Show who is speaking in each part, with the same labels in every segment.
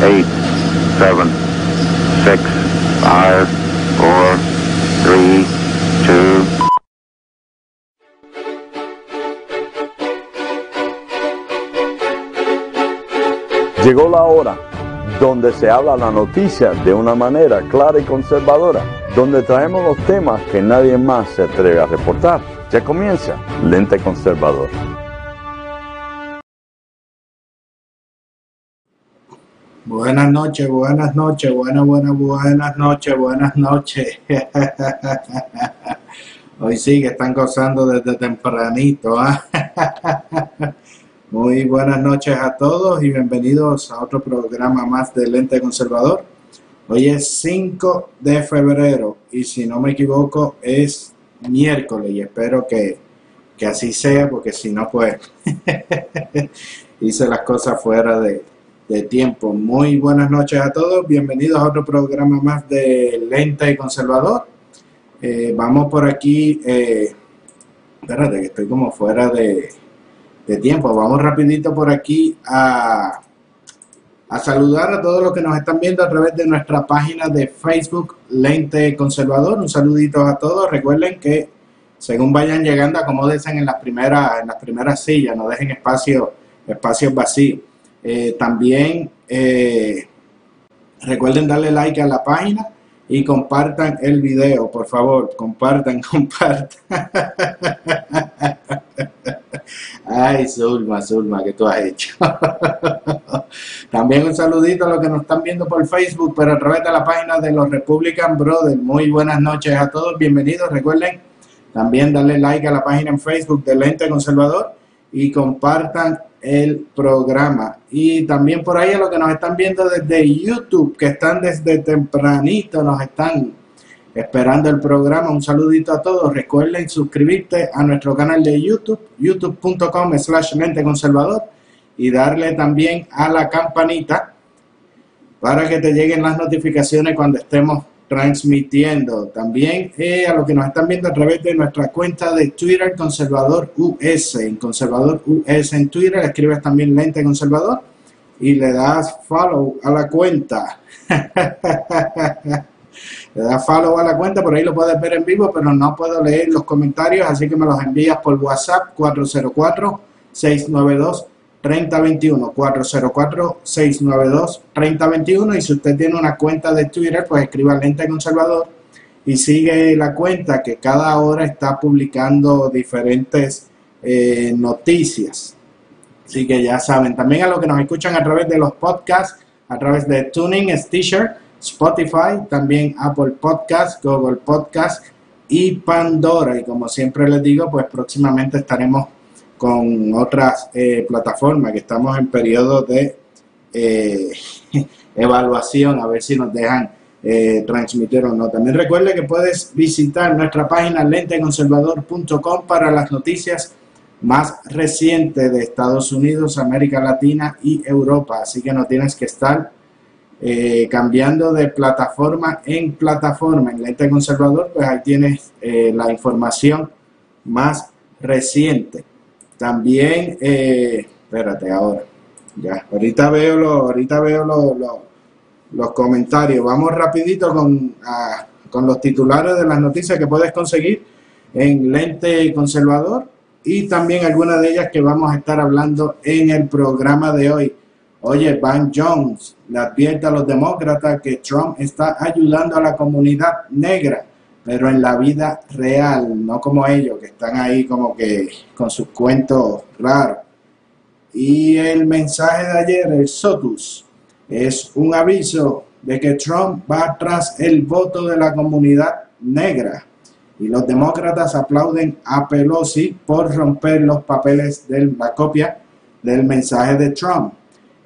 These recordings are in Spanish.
Speaker 1: 8, 7, 6, 5, 4, 3, 2,
Speaker 2: Llegó la hora donde se habla la noticia de una manera clara y conservadora, donde traemos los temas que nadie más se atreve a reportar. Ya comienza Lente Conservador.
Speaker 3: Buenas noches, buenas noches, buenas, buenas, buenas noches, buenas noches. Hoy sí que están gozando desde tempranito. ¿ah? Muy buenas noches a todos y bienvenidos a otro programa más de Lente Conservador. Hoy es 5 de febrero y si no me equivoco es miércoles y espero que, que así sea porque si no pues hice las cosas fuera de, de tiempo. Muy buenas noches a todos, bienvenidos a otro programa más de Lente Conservador. Eh, vamos por aquí, eh, espérate que estoy como fuera de, de tiempo. Vamos rapidito por aquí a, a saludar a todos los que nos están viendo a través de nuestra página de Facebook Lente Conservador. Un saludito a todos. Recuerden que según vayan llegando, acomódense en las primeras, en las primeras sillas, no dejen espacio, espacios vacíos. Eh, también eh, recuerden darle like a la página y compartan el video, por favor, compartan, compartan. Ay, Zulma, Zulma, que tú has hecho. También un saludito a los que nos están viendo por Facebook, pero a través de la página de los Republican Brothers. Muy buenas noches a todos, bienvenidos. Recuerden también darle like a la página en Facebook del Ente Conservador y compartan el programa. Y también por ahí a los que nos están viendo desde YouTube, que están desde tempranito, nos están esperando el programa. Un saludito a todos. Recuerden suscribirte a nuestro canal de YouTube, youtube.com slash mente conservador y darle también a la campanita para que te lleguen las notificaciones cuando estemos transmitiendo. También eh, a los que nos están viendo a través de nuestra cuenta de Twitter, Conservador US. En Conservador US en Twitter escribes también Lente Conservador y le das follow a la cuenta. le das follow a la cuenta, por ahí lo puedes ver en vivo, pero no puedo leer los comentarios, así que me los envías por WhatsApp 404 692 3021 404 692 3021 y si usted tiene una cuenta de Twitter, pues escriba Lente Conservador y sigue la cuenta que cada hora está publicando diferentes eh, noticias. Así que ya saben, también a los que nos escuchan a través de los podcasts, a través de Tuning, Stitcher, Spotify, también Apple Podcast, Google Podcast y Pandora. Y como siempre les digo, pues próximamente estaremos con otras eh, plataformas que estamos en periodo de eh, evaluación, a ver si nos dejan eh, transmitir o no. También recuerde que puedes visitar nuestra página lenteconservador.com para las noticias más recientes de Estados Unidos, América Latina y Europa. Así que no tienes que estar cambiando de plataforma en plataforma. En Lente Conservador, pues ahí tienes la información más reciente. También, eh, espérate ahora, ya, ahorita veo, lo, ahorita veo los comentarios. Vamos rapidito con, con los titulares de las noticias que puedes conseguir en Lente Conservador y también algunas de ellas que vamos a estar hablando en el programa de hoy. Oye, Van Jones le advierte a los demócratas que Trump está ayudando a la comunidad negra pero en la vida real, no como ellos, que están ahí como que con sus cuentos raros. Y el mensaje de ayer, el SOTUS, es un aviso de que Trump va tras el voto de la comunidad negra. Y los demócratas aplauden a Pelosi por romper los papeles de la copia del mensaje de Trump.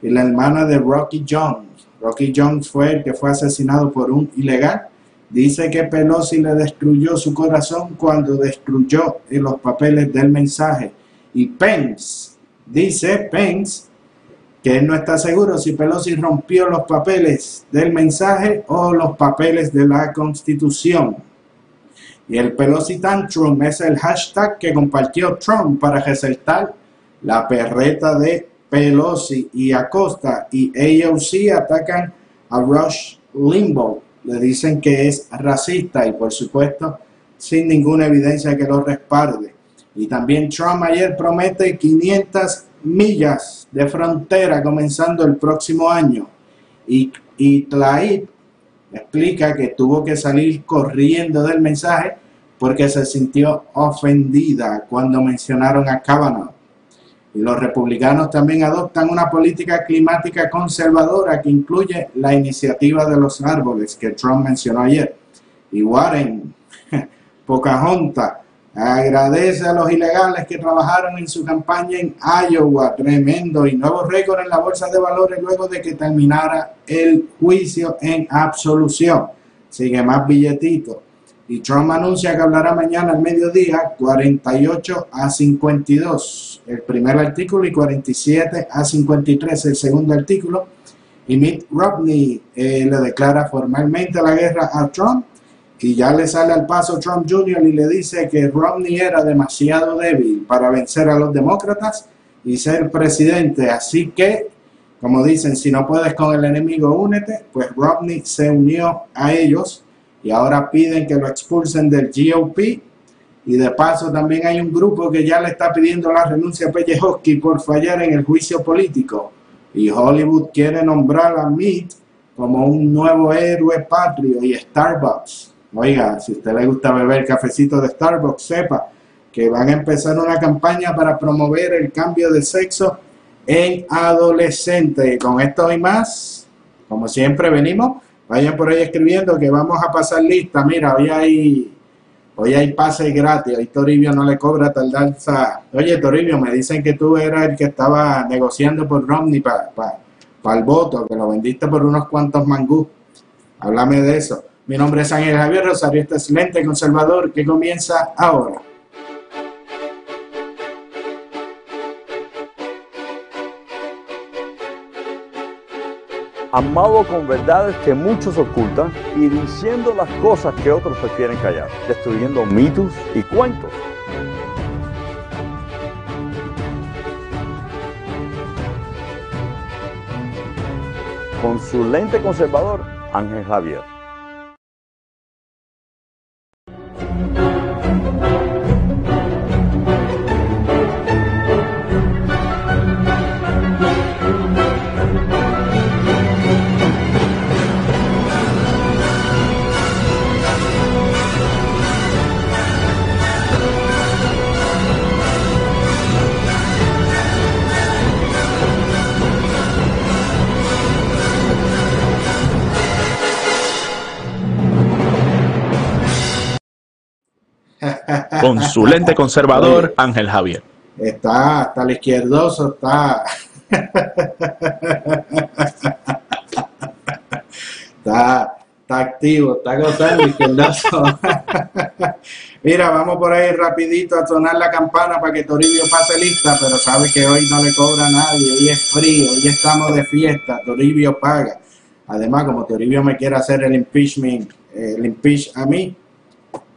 Speaker 3: Y la hermana de Rocky Jones. Rocky Jones fue el que fue asesinado por un ilegal Dice que Pelosi le destruyó su corazón cuando destruyó los papeles del mensaje. Y Pence, dice Pence, que él no está seguro si Pelosi rompió los papeles del mensaje o los papeles de la constitución. Y el Pelosi Tantrum es el hashtag que compartió Trump para resaltar la perreta de Pelosi y Acosta y AOC atacan a Rush Limbaugh. Le dicen que es racista y por supuesto sin ninguna evidencia que lo respalde. Y también Trump ayer promete 500 millas de frontera comenzando el próximo año. Y, y Tlaib explica que tuvo que salir corriendo del mensaje porque se sintió ofendida cuando mencionaron a Kavanaugh. Los republicanos también adoptan una política climática conservadora que incluye la iniciativa de los árboles que Trump mencionó ayer. Y Warren, Pocahontas, agradece a los ilegales que trabajaron en su campaña en Iowa, tremendo y nuevo récord en la bolsa de valores luego de que terminara el juicio en absolución. Sigue más billetitos. Y Trump anuncia que hablará mañana al mediodía 48 a 52 el primer artículo y 47 a 53 el segundo artículo. Y Mitt Romney eh, le declara formalmente la guerra a Trump y ya le sale al paso Trump Jr. y le dice que Romney era demasiado débil para vencer a los demócratas y ser presidente. Así que, como dicen, si no puedes con el enemigo, únete. Pues Romney se unió a ellos y ahora piden que lo expulsen del GOP. Y de paso también hay un grupo que ya le está pidiendo la renuncia a Pellejoski por fallar en el juicio político. Y Hollywood quiere nombrar a Meade como un nuevo héroe patrio y Starbucks Oiga, si a usted le gusta beber cafecito de Starbucks, sepa que van a empezar una campaña para promover el cambio de sexo en adolescentes. Con esto y más, como siempre venimos, vayan por ahí escribiendo que vamos a pasar lista. Mira, hoy hay, hoy hay pase gratis, hoy Toribio no le cobra tardanza. Oye, Toribio, me dicen que tú eras el que estaba negociando por Romney para el voto, que lo vendiste por unos cuantos mangú. Háblame de eso. Mi nombre es Ángel Javier Rosario, este excelente conservador que comienza ahora.
Speaker 2: Amado con verdades que muchos ocultan y diciendo las cosas que otros prefieren callar, destruyendo mitos y cuentos. Con su lente conservador, Ángel Javier.
Speaker 4: Con su lente conservador, Ángel Javier.
Speaker 3: Está, está el izquierdoso, está. está, está activo, está gozando el izquierdoso. Mira, vamos por ahí rapidito a sonar la campana para que Toribio pase lista, pero sabe que hoy no le cobra a nadie, hoy es frío, hoy estamos de fiesta, Toribio paga. Además, como Toribio me quiere hacer el impeachment, el impeach a mí,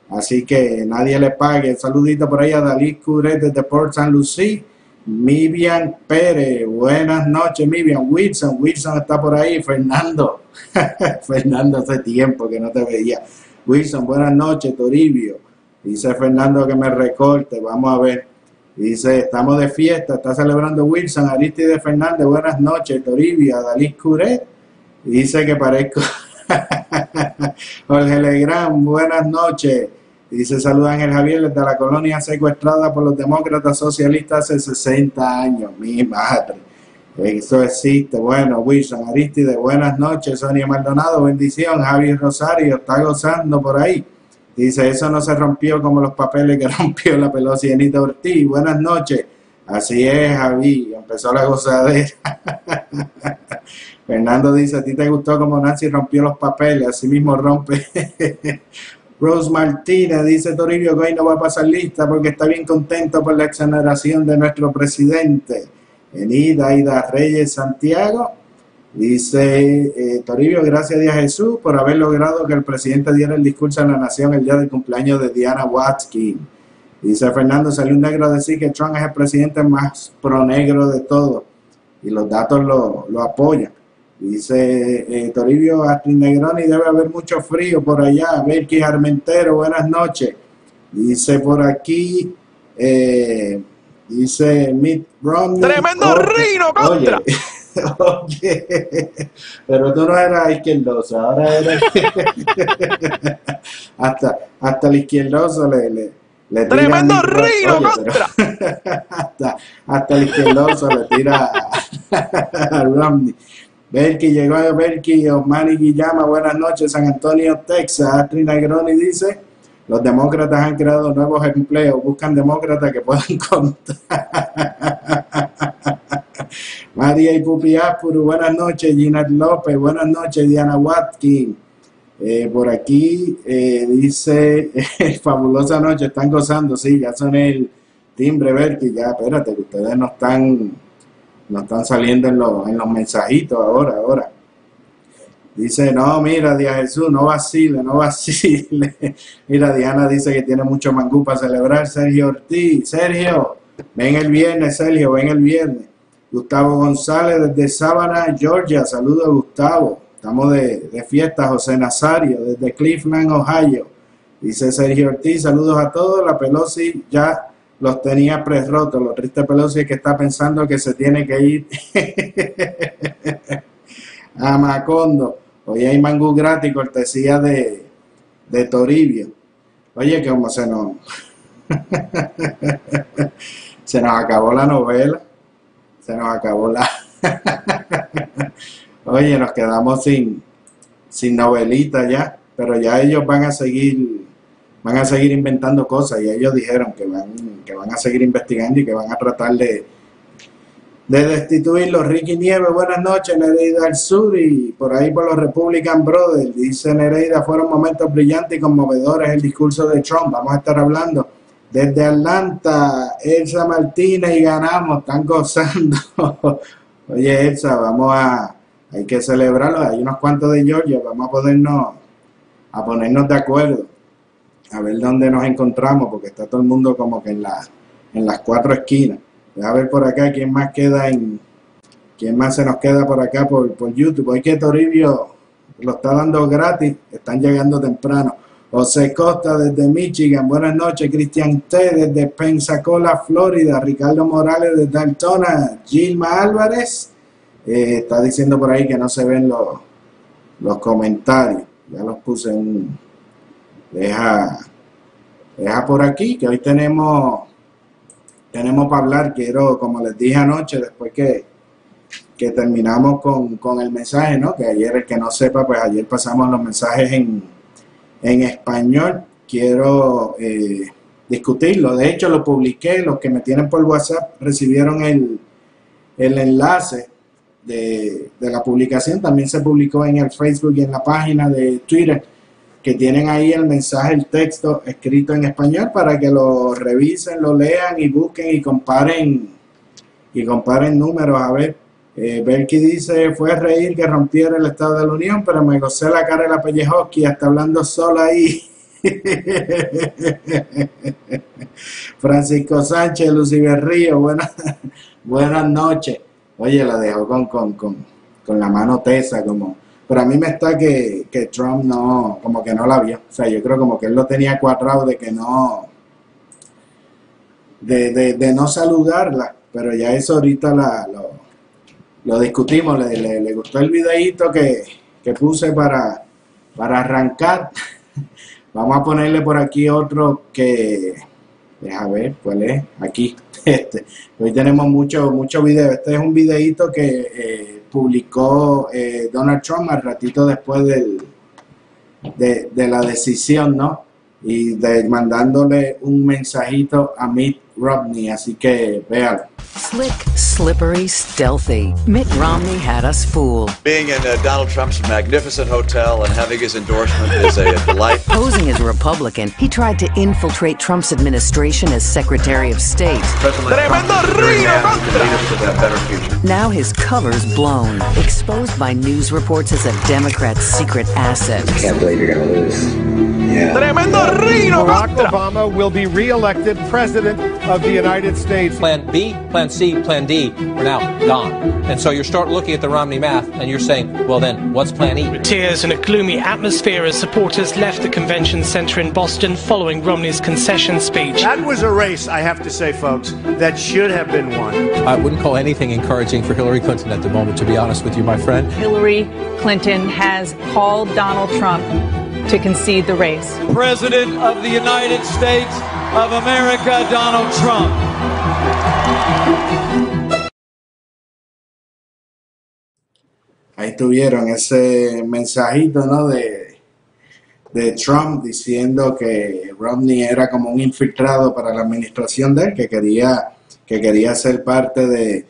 Speaker 3: Así que nadie le pague. saludito por ahí a Dalí Curet desde Port San Lucie. Mivian Pérez, buenas noches, Mivian. Wilson, Wilson está por ahí. Fernando, Fernando, hace tiempo que no te veía. Wilson, buenas noches, Toribio. Dice Fernando que me recorte, vamos a ver. Dice, estamos de fiesta, está celebrando Wilson, Aristide Fernández, buenas noches, Toribio, Dalí Curet. Dice que parezco Jorge Legrand, buenas noches. Dice saluda Ángel Javier desde la colonia secuestrada por los demócratas socialistas hace 60 años. Mi madre. Eso existe. Bueno, Wilson Aristide, buenas noches. Sonia Maldonado, bendición. Javier Rosario está gozando por ahí. Dice, eso no se rompió como los papeles que rompió la Pelosi Anita Ortiz. Buenas noches. Así es, Javi. Empezó la gozadera. Fernando dice, a ti te gustó como Nancy rompió los papeles, así mismo rompe. Rose Martínez dice Toribio que hoy no va a pasar lista porque está bien contento por la exoneración de nuestro presidente. Enida Aida Reyes Santiago dice eh, Toribio, gracias a Jesús por haber logrado que el presidente diera el discurso a la nación el día del cumpleaños de Diana Watkins. Dice Fernando, salió un negro a decir que Trump es el presidente más pro negro de todos y los datos lo, lo apoyan. Dice eh, Toribio Astrid Negroni, debe haber mucho frío por allá. Belkis Armentero, buenas noches. Dice por aquí, eh, dice Mitt Romney.
Speaker 4: ¡Tremendo
Speaker 3: Oye,
Speaker 4: rino contra!
Speaker 3: Oye, oye, pero tú no eras izquierdoso, ahora eres. hasta, hasta el izquierdoso le. le, le tira
Speaker 4: ¡Tremendo rino contra!
Speaker 3: pero- hasta, hasta el izquierdoso le tira Romney. Belki llegó a Belki, Osmani Guillama, buenas noches, San Antonio, Texas. Astrid Negroni dice, los demócratas han creado nuevos empleos, buscan demócratas que puedan contar. María y Pupi Apuru, buenas noches, Ginette López, buenas noches, Diana Watkins. Eh, por aquí eh, dice, fabulosa noche, están gozando, sí, ya son el timbre, Belki, ya, espérate, que ustedes no están no están saliendo en los, en los mensajitos ahora, ahora. Dice, no, mira, Día Jesús, no vacile, no vacile. mira, Diana dice que tiene mucho mangú para celebrar. Sergio Ortiz, Sergio, ven el viernes, Sergio, ven el viernes. Gustavo González desde Sábana, Georgia, saludos Gustavo. Estamos de, de fiesta, José Nazario, desde Cleveland, Ohio. Dice Sergio Ortiz, saludos a todos. La Pelosi ya los tenía pre-rotos. Lo triste Pelosi es que está pensando que se tiene que ir a Macondo. Hoy hay mangú gratis, cortesía de, de Toribio. Oye, que como se nos... se nos acabó la novela. Se nos acabó la... Oye, nos quedamos sin, sin novelita ya. Pero ya ellos van a seguir van a seguir inventando cosas y ellos dijeron que van, que van a seguir investigando y que van a tratar de, de destituirlo. Ricky Nieves, buenas noches, Nereida al Sur y por ahí por los Republican Brothers. Dice Nereida, fueron momentos brillantes y conmovedores el discurso de Trump. Vamos a estar hablando desde Atlanta, Elsa Martínez y ganamos, están gozando. Oye, Elsa, vamos a, hay que celebrarlo. Hay unos cuantos de Georgia, vamos a ponernos, a ponernos de acuerdo a ver dónde nos encontramos, porque está todo el mundo como que en, la, en las cuatro esquinas. Deja ver por acá quién más queda en, quién más se nos queda por acá por, por YouTube. Hoy que Toribio lo está dando gratis, están llegando temprano. José Costa desde Michigan, buenas noches. Cristian T desde Pensacola, Florida. Ricardo Morales desde Daytona. Gilma Álvarez eh, está diciendo por ahí que no se ven los, los comentarios. Ya los puse en deja, deja por aquí, que hoy tenemos, tenemos para hablar, quiero, como les dije anoche, después que, que terminamos con, con el mensaje, ¿no? Que ayer, el que no sepa, pues ayer pasamos los mensajes en, en español, quiero eh, discutirlo, de hecho lo publiqué, los que me tienen por WhatsApp recibieron el, el enlace de, de la publicación, también se publicó en el Facebook y en la página de Twitter que tienen ahí el mensaje, el texto escrito en español para que lo revisen, lo lean y busquen y comparen y comparen números. A ver, eh, Belki dice, fue reír que rompiera el Estado de la Unión, pero me gocé la cara de la Pellejoski hasta hablando sola ahí. Francisco Sánchez, Lucy Berrío, buenas, buenas noches. Oye, la dejó con, con, con, con la mano tesa, como pero a mí me está que, que Trump no, como que no la vio. O sea, yo creo como que él lo tenía cuadrado de que no, de, de, de no saludarla. Pero ya eso ahorita la, lo, lo discutimos. Le, le, le gustó el videíto que, que puse para, para arrancar. Vamos a ponerle por aquí otro que, deja ver cuál es, aquí. Este, hoy tenemos mucho, mucho video. Este es un videíto que eh, publicó eh, Donald Trump al ratito después del, de, de, la decisión, ¿no? Y de, mandándole un mensajito a Mitt Romney, así que véalo.
Speaker 5: Slick, slippery, stealthy. Mitt Romney had us fooled.
Speaker 6: Being in uh, Donald Trump's magnificent hotel and having his endorsement is a, a delight.
Speaker 5: Posing as a Republican, he tried to infiltrate Trump's administration as Secretary of State.
Speaker 6: President Trump is very happy to lead us to that better future.
Speaker 5: Now his cover's blown, exposed by news reports as a Democrat's secret asset.
Speaker 7: Can't believe you're going to lose. Yeah.
Speaker 4: ¡Tremendo rino
Speaker 8: Barack
Speaker 4: contra!
Speaker 8: Obama will be re-elected president
Speaker 7: of the United States.
Speaker 8: Plan B, Plan C, Plan D are now gone. And so you start looking at the Romney math and you're saying, well, then what's Plan E?
Speaker 9: Tears and a gloomy atmosphere as supporters left the convention center in Boston following Romney's concession speech.
Speaker 7: That was a race, I have to say, folks, that should have been won.
Speaker 8: I wouldn't call anything encouraging for Hillary Clinton at the moment, to be honest with you, my friend.
Speaker 10: Hillary Clinton has called Donald Trump to concede the race.
Speaker 11: President of the United States of America, Donald Trump.
Speaker 3: Ahí tuvieron ese mensajito, ¿no? De, de Trump diciendo que Romney era como un infiltrado para la administración de él, que quería, que quería ser parte de,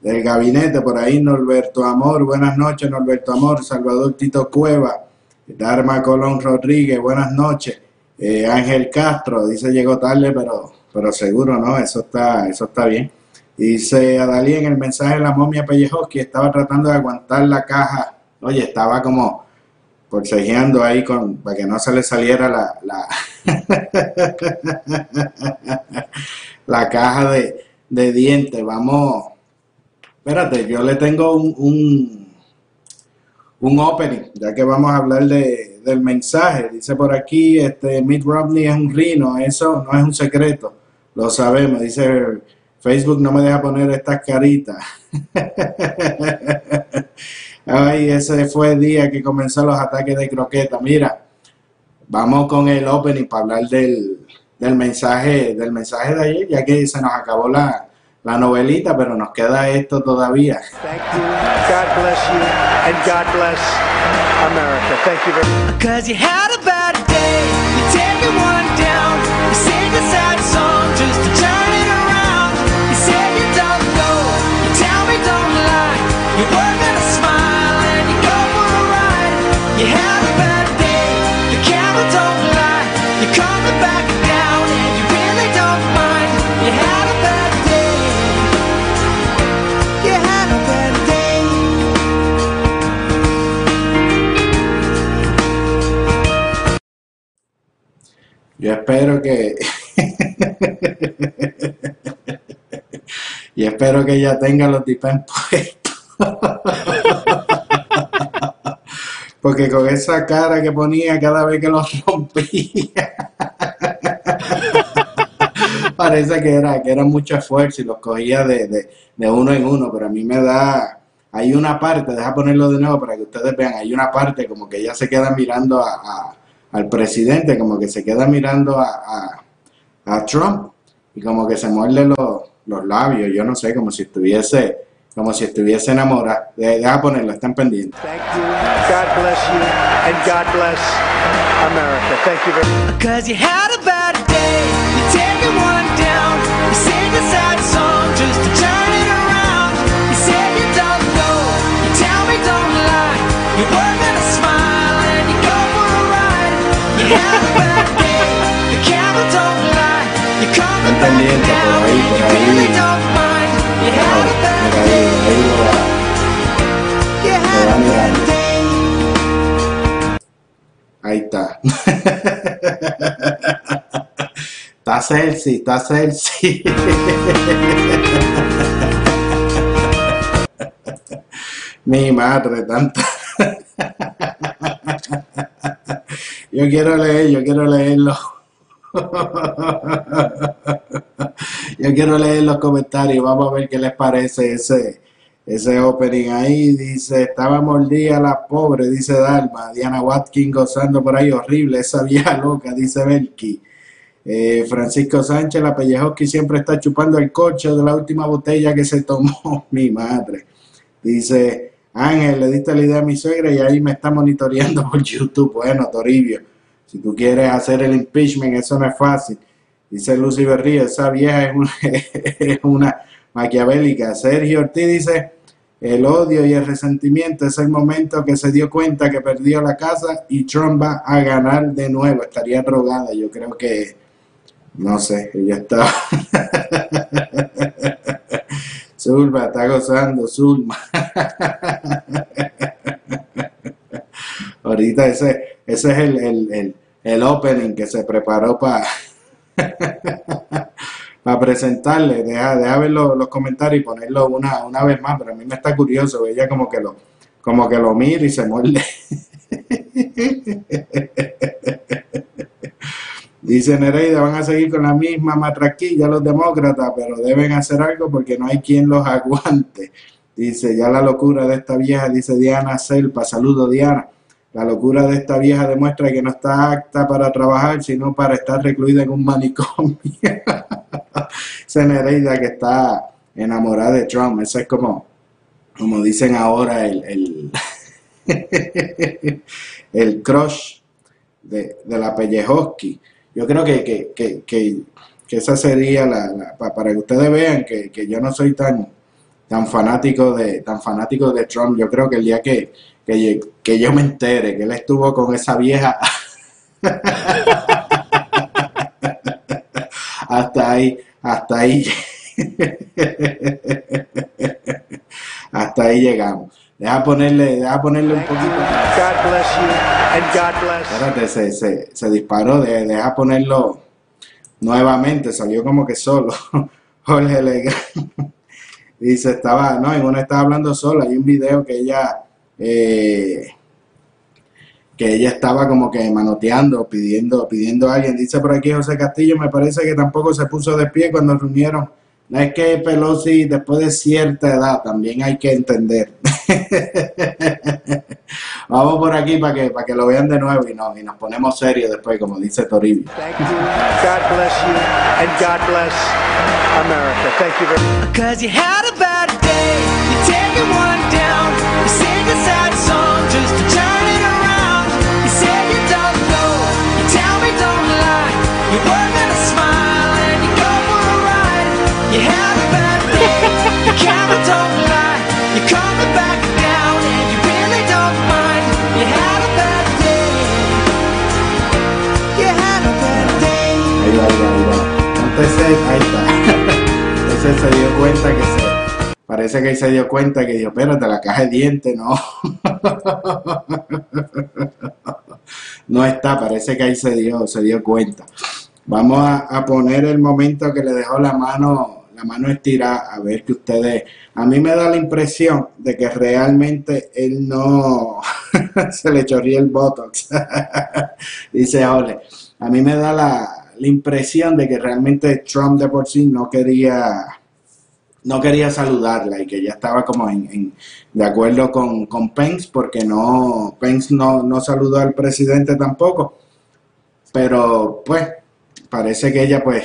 Speaker 3: del gabinete. Por ahí Norberto Amor, buenas noches Norberto Amor, Salvador Tito Cueva, Darma Colón Rodríguez, buenas noches. Eh, Ángel Castro, dice llegó tarde, pero, pero seguro no, eso está, eso está bien. Dice Adalí en el mensaje de la momia que estaba tratando de aguantar la caja. Oye, estaba como forcejeando ahí con, para que no se le saliera la, la, la caja de, de dientes. Vamos, espérate, yo le tengo un, un opening, ya que vamos a hablar de, del mensaje. Dice por aquí, este Mitt Romney es un rino, eso no es un secreto, lo sabemos. Dice Facebook no me deja poner estas caritas. Ay, ese fue el día que comenzó los ataques de croqueta. Mira, vamos con el opening para hablar del, del mensaje, del mensaje de ayer, ya que se nos acabó la, la novelita, pero nos queda esto todavía.
Speaker 7: Thank you. God bless you. And God bless America. Thank you very much.
Speaker 3: Yo espero que. y espero que ella tenga los depends puestos. Porque con esa cara que ponía cada vez que los rompía. Parece que era, que era mucho esfuerzo y los cogía de, de, de uno en uno, pero a mí me da. Hay una parte, deja ponerlo de nuevo para que ustedes vean, hay una parte como que ella se queda mirando a, a- al presidente, como que se queda mirando a, a- a Trump y como que se muerde los, los labios, yo no sé, como si estuviese, como si estuviese enamorada. De- Deja ponerlo, están pendientes.
Speaker 7: Thank you.
Speaker 3: Ahí está. Está Celsi, está Celsi. Mi madre, tanta. Yo quiero leer, yo quiero leerlo. Yo quiero leer los comentarios, vamos a ver qué les parece ese, ese opening ahí. Dice, estaba mordida la pobre, dice Dalma. Diana Watkins gozando por ahí, horrible, esa vieja loca, dice Belki. Eh, Francisco Sánchez, la Pellejoski siempre está chupando el coche de la última botella que se tomó. Mi madre. Dice, Ángel, le diste la idea a mi suegra y ahí me está monitoreando por YouTube. Bueno, Toribio, si tú quieres hacer el impeachment, eso no es fácil. Dice Lucy Berrío, esa vieja es una, una maquiavélica. Sergio Ortiz dice, el odio y el resentimiento es el momento que se dio cuenta que perdió la casa y Trump va a ganar de nuevo. Estaría drogada, yo creo que, no sé, ella está... Zulma, está gozando, Zulma. Ahorita ese, ese es el, el, el, el opening que se preparó para para presentarle. Deja, deja ver los, los comentarios y ponerlo una, una vez más, pero a mí me está curioso, ella como que lo, como que lo mira y se muerde. Dice Nereida, van a seguir con la misma matraquilla los demócratas, pero deben hacer algo porque no hay quien los aguante. Dice, ya la locura de esta vieja, dice Diana Selpa, saludo Diana. La locura de esta vieja demuestra que no está apta para trabajar, sino para estar recluida en un manicomio. Dice Nereida que está enamorada de Trump. Eso es como, como dicen ahora, el, el, el crush de, de la Pellejoski. Yo creo que, que, que, que, esa sería la, la- pa- para que ustedes vean que, que yo no soy tan tan fanático de tan fanático de Trump. Yo creo que el día que, que, que yo me entere que él estuvo con esa vieja hasta ahí, hasta ahí hasta ahí llegamos. Deja ponerle, deja ponerle un poquito.
Speaker 7: God bless you and God bless.
Speaker 3: Espérate, se, se, se disparó, de- deja ponerlo nuevamente, salió como que solo. Jorge Legrand dice, estaba, no, en uno estaba hablando sola, hay un video que ella, eh, que ella estaba como que manoteando, pidiendo, pidiendo a alguien. Dice por aquí José Castillo, me parece que tampoco se puso de pie cuando reunieron. No es que Pelosi después de cierta edad también hay que entender. Vamos por aquí para que, para que lo vean de nuevo y, no, y nos ponemos serios después, como dice Toribio.
Speaker 7: Thank you. God bless you and God bless America. Thank you very much.
Speaker 3: Ahí está. Entonces se dio cuenta que se. Parece que ahí se dio cuenta que dijo, espérate, la caja de dientes no. no está, parece que ahí se dio, se dio cuenta. Vamos a poner el momento que le dejó la mano, la mano estirada, a ver que ustedes. A mí me da la impresión de que realmente él no se le chorría el botox. Dice Ole. A mí me da la, impresión de que realmente Trump de por sí no quería no quería saludarla y que ya estaba como en, en- de acuerdo con, con Pence porque no Pence no, no saludó al presidente tampoco pero pues parece que ella pues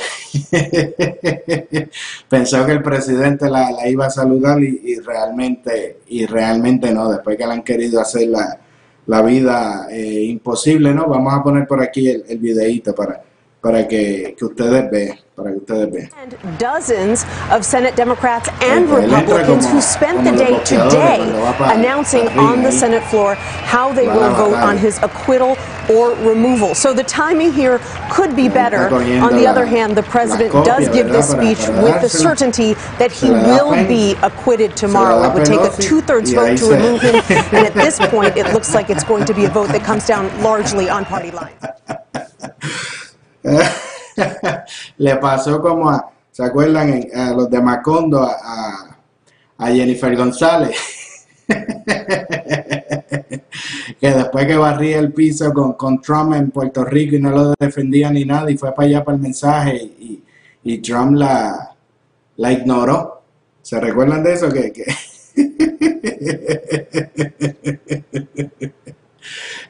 Speaker 3: pensó que el presidente la, la iba a saludar y, y realmente y realmente no. Después que le han querido hacer la, la vida eh, imposible no vamos a poner por aquí el, el videíto para para que, que ustedes vean para que ustedes vean
Speaker 12: Dozens of Senate Democrats and Republicans who spent the day today
Speaker 3: cuando va pa-
Speaker 12: announcing on the. Senate floor how they will vote on his acquittal or removal. So the timing here could be better. On the other hand, the president does give this speech with the certainty that he
Speaker 3: Se la da
Speaker 12: will be acquitted tomorrow. It would take a two-thirds vote to remove him, and at this point, it looks like it's going to be a vote that comes down largely on party lines.
Speaker 3: le pasó como a, ¿se acuerdan? A los de Macondo, a, a- a Jennifer González. que después que barría el piso con, con Trump en Puerto Rico y no lo defendía ni nada y fue para allá para el mensaje y, y Trump la, la ignoró. ¿Se recuerdan de eso? Que, que-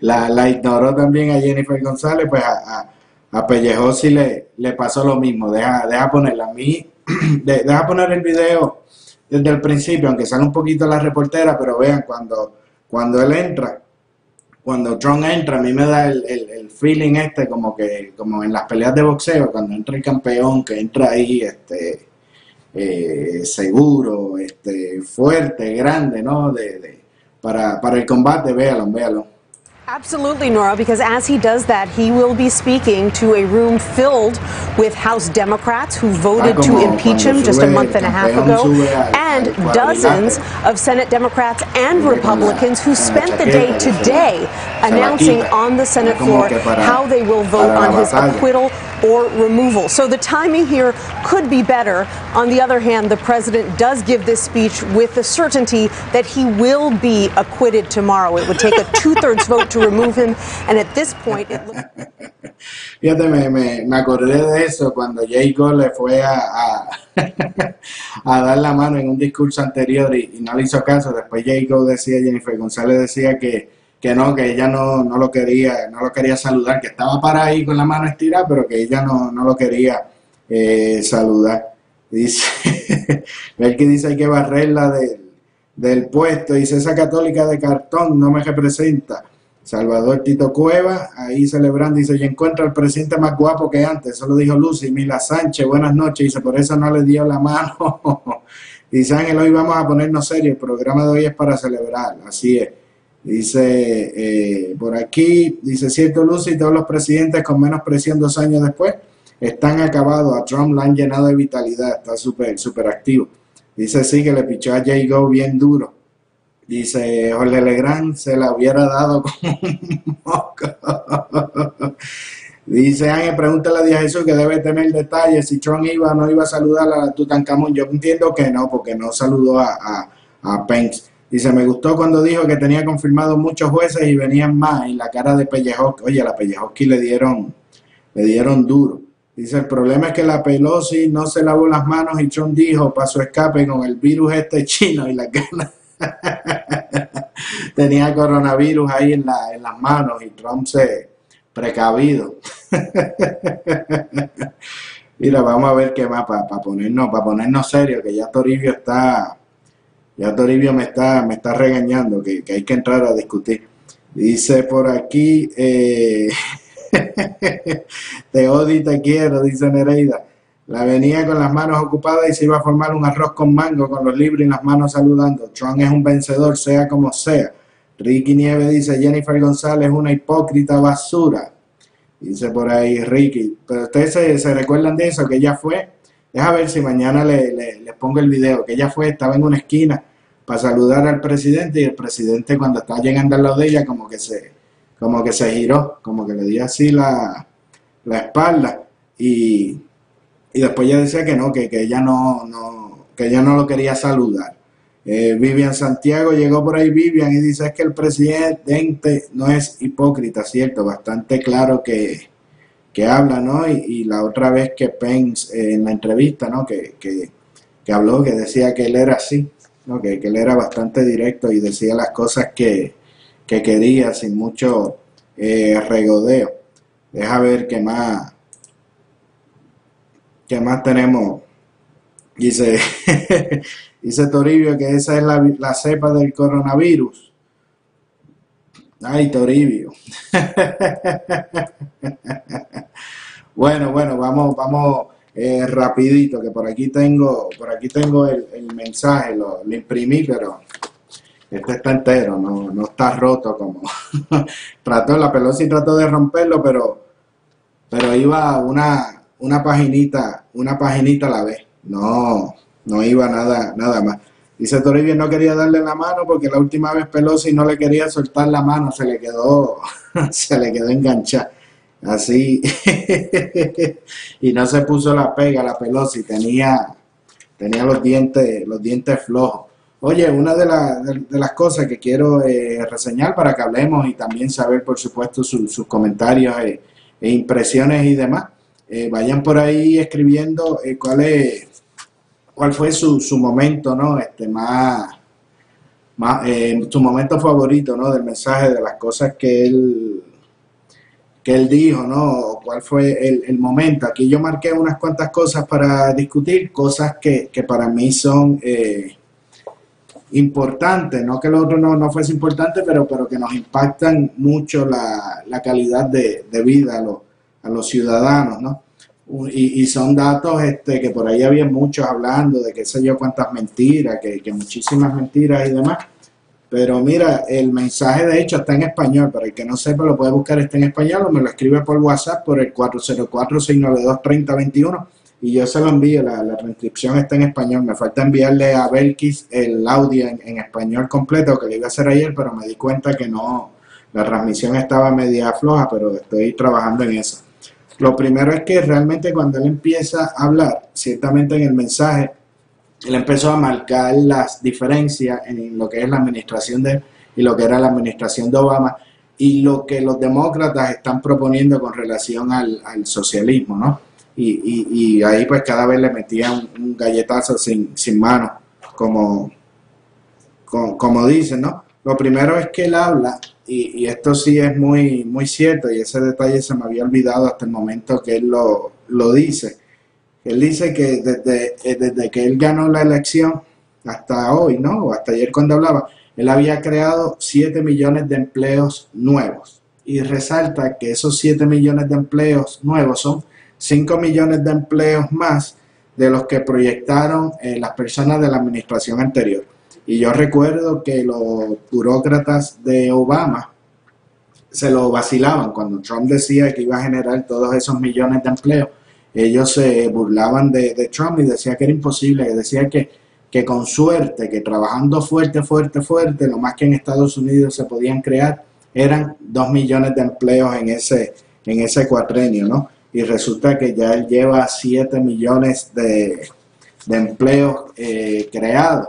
Speaker 3: la, la ignoró también a Jennifer González, pues a, a, a Pellejosi le, le pasó lo mismo. Deja, deja ponerla a mí, de- deja poner el video desde el principio, aunque sale un poquito la reportera, pero vean cuando, cuando él entra, cuando Trump entra, a mí me da el, el- el feeling este como que, como en las peleas de boxeo, cuando entra el campeón, que entra ahí, este, eh, seguro, este, fuerte, grande, ¿no? De, de- para, para el combate, véalo, véalo.
Speaker 12: Absolutely, Nora, because as he does that, he will be speaking to a room filled with House Democrats who voted to impeach him just a month and a half ago, and dozens of Senate Democrats and Republicans who spent the day today announcing on the Senate floor how they will vote on his acquittal or removal. So the timing here could be better. On the other hand, the president does give this speech with the certainty that he will be acquitted tomorrow. It would take a two thirds vote to remove him, and at this point, it.
Speaker 3: Fíjate, me, me, me acordé de eso cuando Jay Cole le fue a, a, a dar la mano en un discurso anterior y, y no le hizo caso. Después Jay Cole decía, Jennifer González decía que, que no, que ella no, no lo quería, no lo quería saludar, que estaba para ahí con la mano estirada, pero que ella no, no lo quería eh, saludar. Dice, el que dice hay que barrerla del, del puesto, dice esa católica de cartón no me representa. Salvador Tito Cueva, ahí celebrando, dice, y encuentro al presidente más guapo que antes, eso lo dijo Lucy, Mila Sánchez, buenas noches, dice, por eso no le dio la mano. dice Ángel, hoy vamos a ponernos serios, el programa de hoy es para celebrar, así es. Dice eh, por aquí, dice cierto Lucy, todos los presidentes con menos presión dos años después están acabados, a Trump la han llenado de vitalidad, está súper, súper activo. Dice sí, que le pichó a Jay Go bien duro. Dice Jorge Legrand se la hubiera dado como un moco. Dice Ángel, pregúntale a Díaz Jesús que debe tener detalles si Trump iba o no iba a saludar a Tutankamón. Yo entiendo que no, porque no saludó a, a, a Pence. Dice, me gustó cuando dijo que tenía confirmado muchos jueces y venían más. Y la cara de Pellejoski, oye, la Pellejoski le dieron, le dieron duro. Dice, el problema es que la Pelosi no se lavó las manos y Trump dijo para su escape con el virus este chino y la ganas. tenía coronavirus ahí en, la, en las manos y Trump se precavido. Mira, vamos a ver qué más para ponernos, para ponernos serios, que ya Toribio está, ya Toribio me está, me está regañando, que, que hay que entrar a discutir. Dice por aquí, eh, te odio y te quiero, dice Nereida. La venía con las manos ocupadas y se iba a formar un arroz con mango con los libros y las manos saludando. Trump es un vencedor, sea como sea. Ricky Nieves dice, Jennifer González es una hipócrita basura. Dice por ahí Ricky. Pero ustedes se, recuerdan de eso, que ella fue. Deja ver si mañana le, le, pongo el video. Que ella fue, estaba en una esquina para saludar al presidente y el presidente cuando estaba llegando al lado de ella como que se, como que se giró, como que le dio así la, la espalda y, y después ella decía que no, que, que ella no, no, que ella no lo quería saludar. Eh, Vivian Santiago llegó por ahí Vivian y dice es que el presidente no es hipócrita, ¿cierto? Bastante claro que, que habla, ¿no? Y, la otra vez que Pence eh, en la entrevista, ¿no? Que, que, que, habló, que decía que él era así, ¿no? Que, que él era bastante directo y decía las cosas que, que quería sin mucho eh, regodeo. Deja ver qué más, qué más tenemos. Dice, dice Toribio que esa es la, la cepa del coronavirus. Ay, Toribio. bueno, bueno, vamos, vamos eh, rapidito, que por aquí tengo, por aquí tengo el, el mensaje, lo, lo imprimí, pero este está entero, no, no está roto como trató, la Pelosi trató de romperlo, pero, pero iba una, una paginita, una paginita a la vez, no, no iba nada, nada más. Dice Toribio no quería darle la mano porque la última vez Pelosi no le quería soltar la mano, se le quedó, se le quedó enganchada. Así, y no se puso la pega la Pelosi, tenía, tenía los dientes, los dientes flojos. Oye, una de, la, de, las cosas que quiero eh, reseñar para que hablemos y también saber, por supuesto, su, sus comentarios eh, e impresiones y demás, eh, vayan por ahí escribiendo eh, cuál es, cuál fue su, su momento, ¿no? Este más, más su momento favorito, ¿no? Del mensaje, de las cosas que él que él dijo, ¿no? ¿Cuál fue el, momento? Aquí yo marqué unas cuantas cosas para discutir, cosas que, que para mí son eh, importante, no que lo otro no, no fuese importante, pero, pero que nos impactan mucho la, la calidad de, de vida a, los ciudadanos, ¿no? Y, son datos este, que por ahí había muchos hablando de qué sé yo cuántas mentiras, que, que muchísimas mentiras y demás, Pero mira, el mensaje de hecho está en español. Para el que no sepa, lo puede buscar, está en español o me lo escribe por WhatsApp por el 404-692-3021 y yo se lo envío. La, la, transcripción está en español. Me falta enviarle a Belkis el audio en, en, español completo que le iba a hacer ayer, pero me di cuenta que no, la transmisión estaba media floja, pero estoy trabajando en eso. Lo primero es que realmente cuando él empieza a hablar, ciertamente en el mensaje, él empezó a marcar las diferencias en lo que es la administración de y lo que era la administración de Obama y lo que los demócratas están proponiendo con relación al, al socialismo, ¿no? Y, y, y, ahí pues cada vez le metían un, galletazo sin, sin mano, como, como, dicen, ¿no? Lo primero es que él habla, y, y, esto sí es muy, muy cierto, y ese detalle se me había olvidado hasta el momento que él lo, lo dice, él dice que desde, eh, desde que él ganó la elección hasta hoy, ¿no? O hasta ayer cuando hablaba, él había creado 7 millones de empleos nuevos. Y resalta que esos 7 millones de empleos nuevos son 5 millones de empleos más de los que proyectaron eh, las personas de la administración anterior. Y yo recuerdo que los burócratas de Obama se lo vacilaban cuando Trump decía que iba a generar todos esos millones de empleos ellos se burlaban de, de, Trump y decía que era imposible, que decía que, que con suerte, que trabajando fuerte, fuerte, fuerte, lo más que en Estados Unidos se podían crear eran dos millones de empleos en ese, en ese cuatrenio, ¿no? Y resulta que ya él lleva siete millones de, de empleos eh, creados.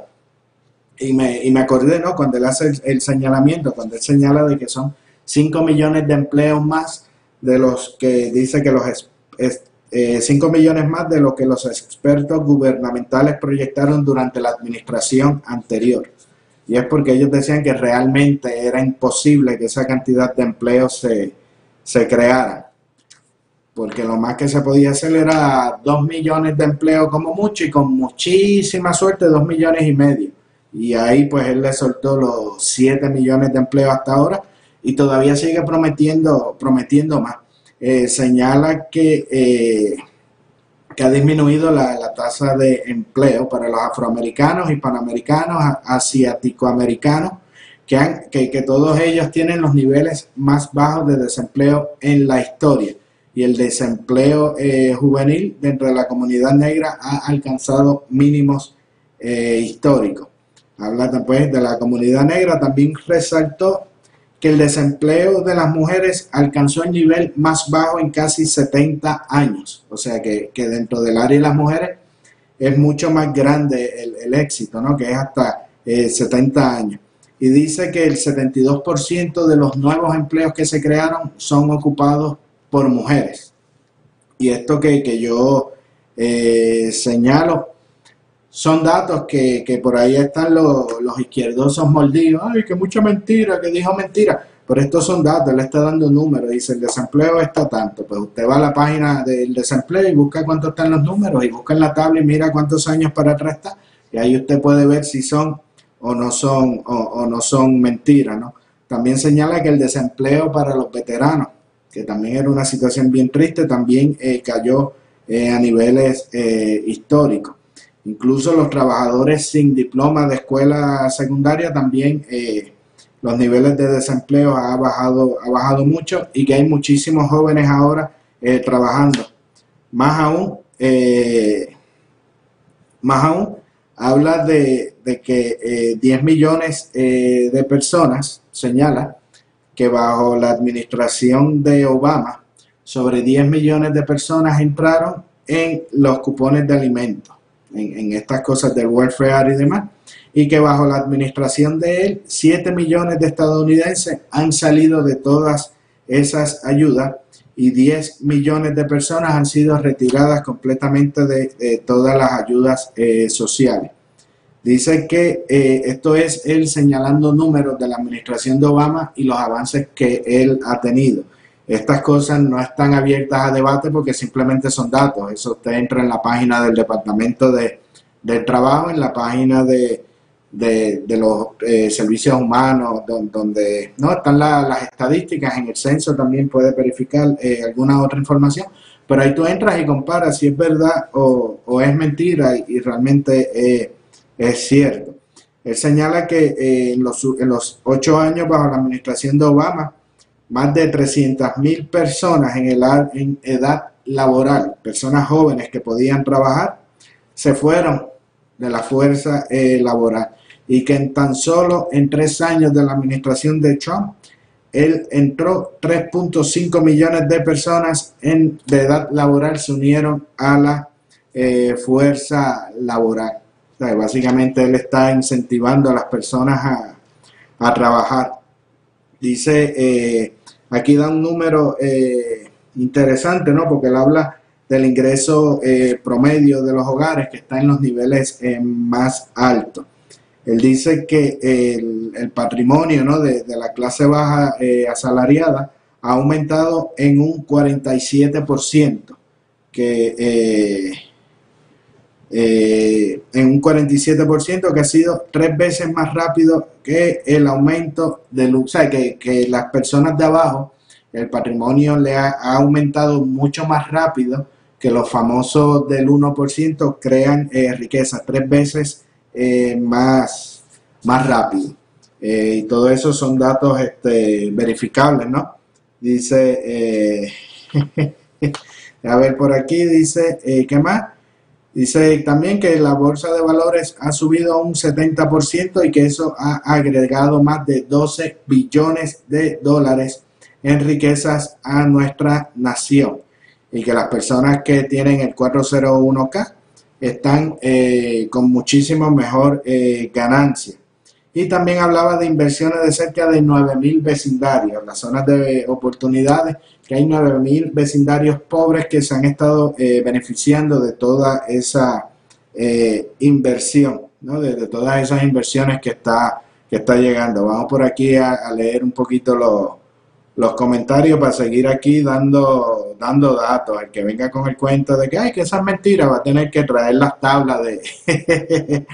Speaker 3: Y me, y me acordé, ¿no? Cuando él hace el, señalamiento, cuando él señala de que son 5 millones de empleos más de los que dice que los es, es, 5 eh, millones más de lo que los expertos gubernamentales proyectaron durante la administración anterior. Y es porque ellos decían que realmente era imposible que esa cantidad de empleos se, se creara. Porque lo más que se podía hacer era 2 millones de empleos como mucho y con muchísima suerte 2 millones y medio. Y ahí pues él le soltó los 7 millones de empleos hasta ahora y todavía sigue prometiendo, prometiendo más. Eh, señala que, eh, que ha disminuido la, la, tasa de empleo para los afroamericanos, hispanoamericanos, asiáticoamericanos, que, han, que, que todos ellos tienen los niveles más bajos de desempleo en la historia. Y el desempleo eh, juvenil dentro de la comunidad negra ha alcanzado mínimos eh, históricos. Habla después de la comunidad negra, también resaltó que el desempleo de las mujeres alcanzó el nivel más bajo en casi 70 años. O sea que, que dentro del área de las mujeres es mucho más grande el, el éxito, ¿no? que es hasta eh, 70 años. Y dice que el 72% de los nuevos empleos que se crearon son ocupados por mujeres. Y esto que, que yo eh, señalo son datos que, que por ahí están los, los, izquierdosos mordidos. Ay, que mucha mentira, que dijo mentira. Pero estos son datos, él está dando números. Dice, el desempleo está tanto. Pues usted va a la página del desempleo y busca cuánto están los números y busca en la tabla y mira cuántos años para atrás está. Y ahí usted puede ver si son o no son, o, o no son mentiras, ¿no? También señala que el desempleo para los veteranos, que también era una situación bien triste, también eh, cayó eh, a niveles eh, históricos. Incluso los trabajadores sin diploma de escuela secundaria también eh, los niveles de desempleo ha bajado, ha bajado mucho y que hay muchísimos jóvenes ahora eh, trabajando. Más aún, eh, más aún, habla de, de que 10 millones de personas, señala, que bajo la administración de Obama, sobre 10 millones de personas entraron en los cupones de alimentos en, estas cosas del welfare y demás, y que bajo la administración de él, 7 millones de estadounidenses han salido de todas esas ayudas y 10 millones de personas han sido retiradas completamente de, de todas las ayudas eh, sociales. Dice que eh, esto es él señalando números de la administración de Obama y los avances que él ha tenido. Estas cosas no están abiertas a debate porque simplemente son datos. Eso usted entra en la página del Departamento de, del Trabajo, en la página de, de, los eh, servicios humanos, donde, no están la, las estadísticas, en el censo también puede verificar eh, alguna otra información, pero ahí tú entras y comparas si es verdad o, es mentira y, y realmente eh, es cierto. Él señala que eh, en, los, en los ocho años bajo la administración de Obama, más de 300.000 personas en, el, en edad laboral, personas jóvenes que podían trabajar, se fueron de la fuerza eh, laboral y que en tan solo en tres años de la administración de Trump, él entró 3.5 millones de personas en, de edad laboral se unieron a la eh, fuerza laboral. básicamente él está incentivando a las personas a, a trabajar. Dice, eh, aquí da un número eh, interesante, ¿no? Porque él habla del ingreso promedio de los hogares que está en los niveles más altos. Él dice que el, patrimonio ¿no? de, la clase baja asalariada ha aumentado en un 47%, que eh, en un 47%, que ha sido tres veces más rápido que el aumento del, o sea, que, que las personas de abajo, el patrimonio le ha, aumentado mucho más rápido que los famosos del 1% crean eh, riqueza, tres veces eh, más, más rápido. y todo eso son datos este, verificables, ¿no? Dice, a ver por aquí, dice, ¿qué más? Dice también que la bolsa de valores ha subido un 70% y que eso ha agregado más de 12 billones de dólares en riquezas a nuestra nación. Y que las personas que tienen el 401k están eh, con muchísimo mejor eh, ganancia. Y también hablaba de inversiones de cerca de 9.000 vecindarios, las zonas de oportunidades que hay 9.000 vecindarios pobres que se han estado eh, beneficiando de toda esa eh, inversión, ¿no? de, todas esas inversiones que está, que está llegando. Vamos por aquí a, leer un poquito los, los comentarios para seguir aquí dando, dando datos. El que venga con el cuento de que, ay, que esa es mentira, va a tener que traer las tablas de,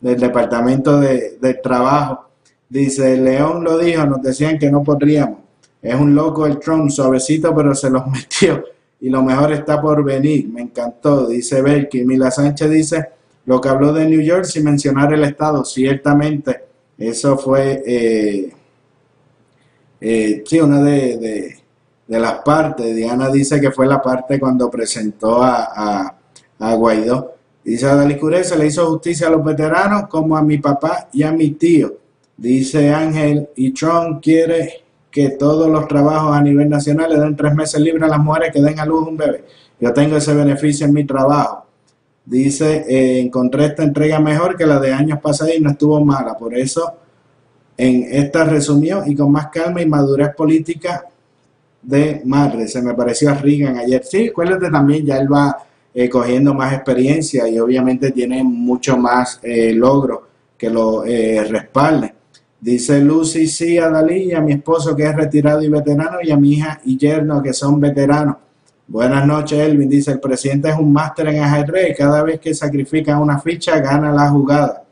Speaker 3: del Departamento de, de Trabajo. Dice, León lo dijo, nos decían que no podríamos. Es un loco el Trump, suavecito, pero se los metió. Y lo mejor está por venir. Me encantó, dice Belkin. Mila Sánchez dice, lo que habló de New York sin mencionar el estado, ciertamente, eso fue, eh, eh, sí, una de, las partes. Diana dice que fue la parte cuando presentó a, a, Guaidó. Dice a Curé, se le hizo justicia a los veteranos como a mi papá y a mi tío. Dice Ángel, y Trump quiere que todos los trabajos a nivel nacional le den tres meses libres a las mujeres que den a luz un bebé. Yo tengo ese beneficio en mi trabajo. Dice, eh, encontré esta entrega mejor que la de años pasados y no estuvo mala. Por eso, en esta resumió y con más calma y madurez política de madre. Se me pareció a Reagan ayer. Sí, acuérdate también, ya él va eh, cogiendo más experiencia y obviamente tiene mucho más eh, logro que lo eh. Dice Lucy, sí, a Dalí y a mi esposo que es retirado y veterano y a mi hija y yerno que son veteranos. Buenas noches, Elvin. Dice, el presidente es un máster en ajedrez. Cada vez que sacrifica una ficha, gana la jugada.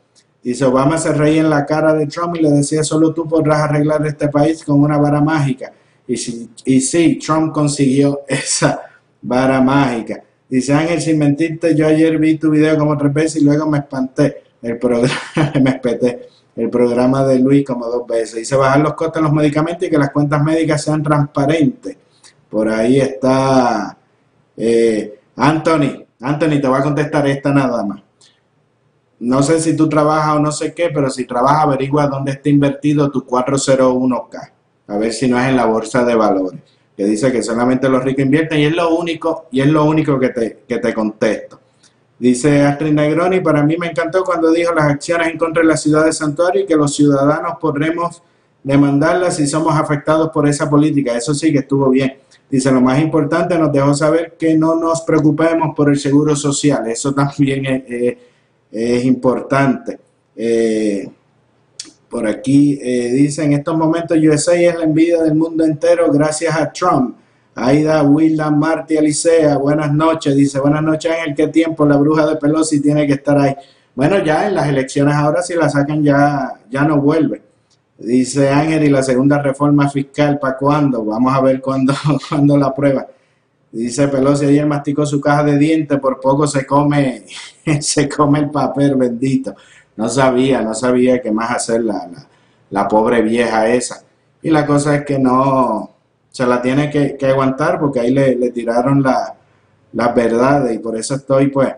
Speaker 3: Dice, Obama se reía en la cara de Trump y le decía, solo tú podrás arreglar este país con una vara mágica. Y, si, y sí, Trump consiguió esa vara mágica. Dice Ángel, sin mentirte, yo ayer vi tu video como tres veces y luego me espanté. El programa, me espeté el programa de Luis como dos veces. Dice bajar los costes de los medicamentos y que las cuentas médicas sean transparentes. Por ahí está eh, Anthony. Anthony, te voy a contestar esta nada más. No sé si tú trabajas o no sé qué, pero si trabajas, averigua dónde está invertido tu 401k. A ver si no es en la bolsa de valores. Que dice que solamente los ricos invierten y es lo único, y es lo único que te, que te contesto. Dice Astrid Negroni, para mí me encantó cuando dijo las acciones en contra de la ciudad de Santuario y que los ciudadanos podremos demandarlas si somos afectados por esa política. Eso sí que estuvo bien. Dice, lo más importante, nos dejó saber que no nos preocupemos por el seguro social. Eso también es, importante. Eh, por aquí eh, dice, en estos momentos USA es la envidia del mundo entero gracias a Trump. Aida, Wilda, Marti, Alicea, buenas noches. Dice, buenas noches, en el qué tiempo la bruja de Pelosi tiene que estar ahí. Bueno, ya en las elecciones ahora si la sacan ya, ya no vuelve. Dice Ángel, ¿y la segunda reforma fiscal para cuándo? Vamos a ver cuándo, cuándo la prueba. Dice Pelosi, ayer masticó su caja de dientes, por poco se come, se come el papel, bendito. No sabía, no sabía qué más hacer la, la, la pobre vieja esa. Y la cosa es que no, se la tiene que, que aguantar porque ahí le, le tiraron la, las verdades y por eso estoy pues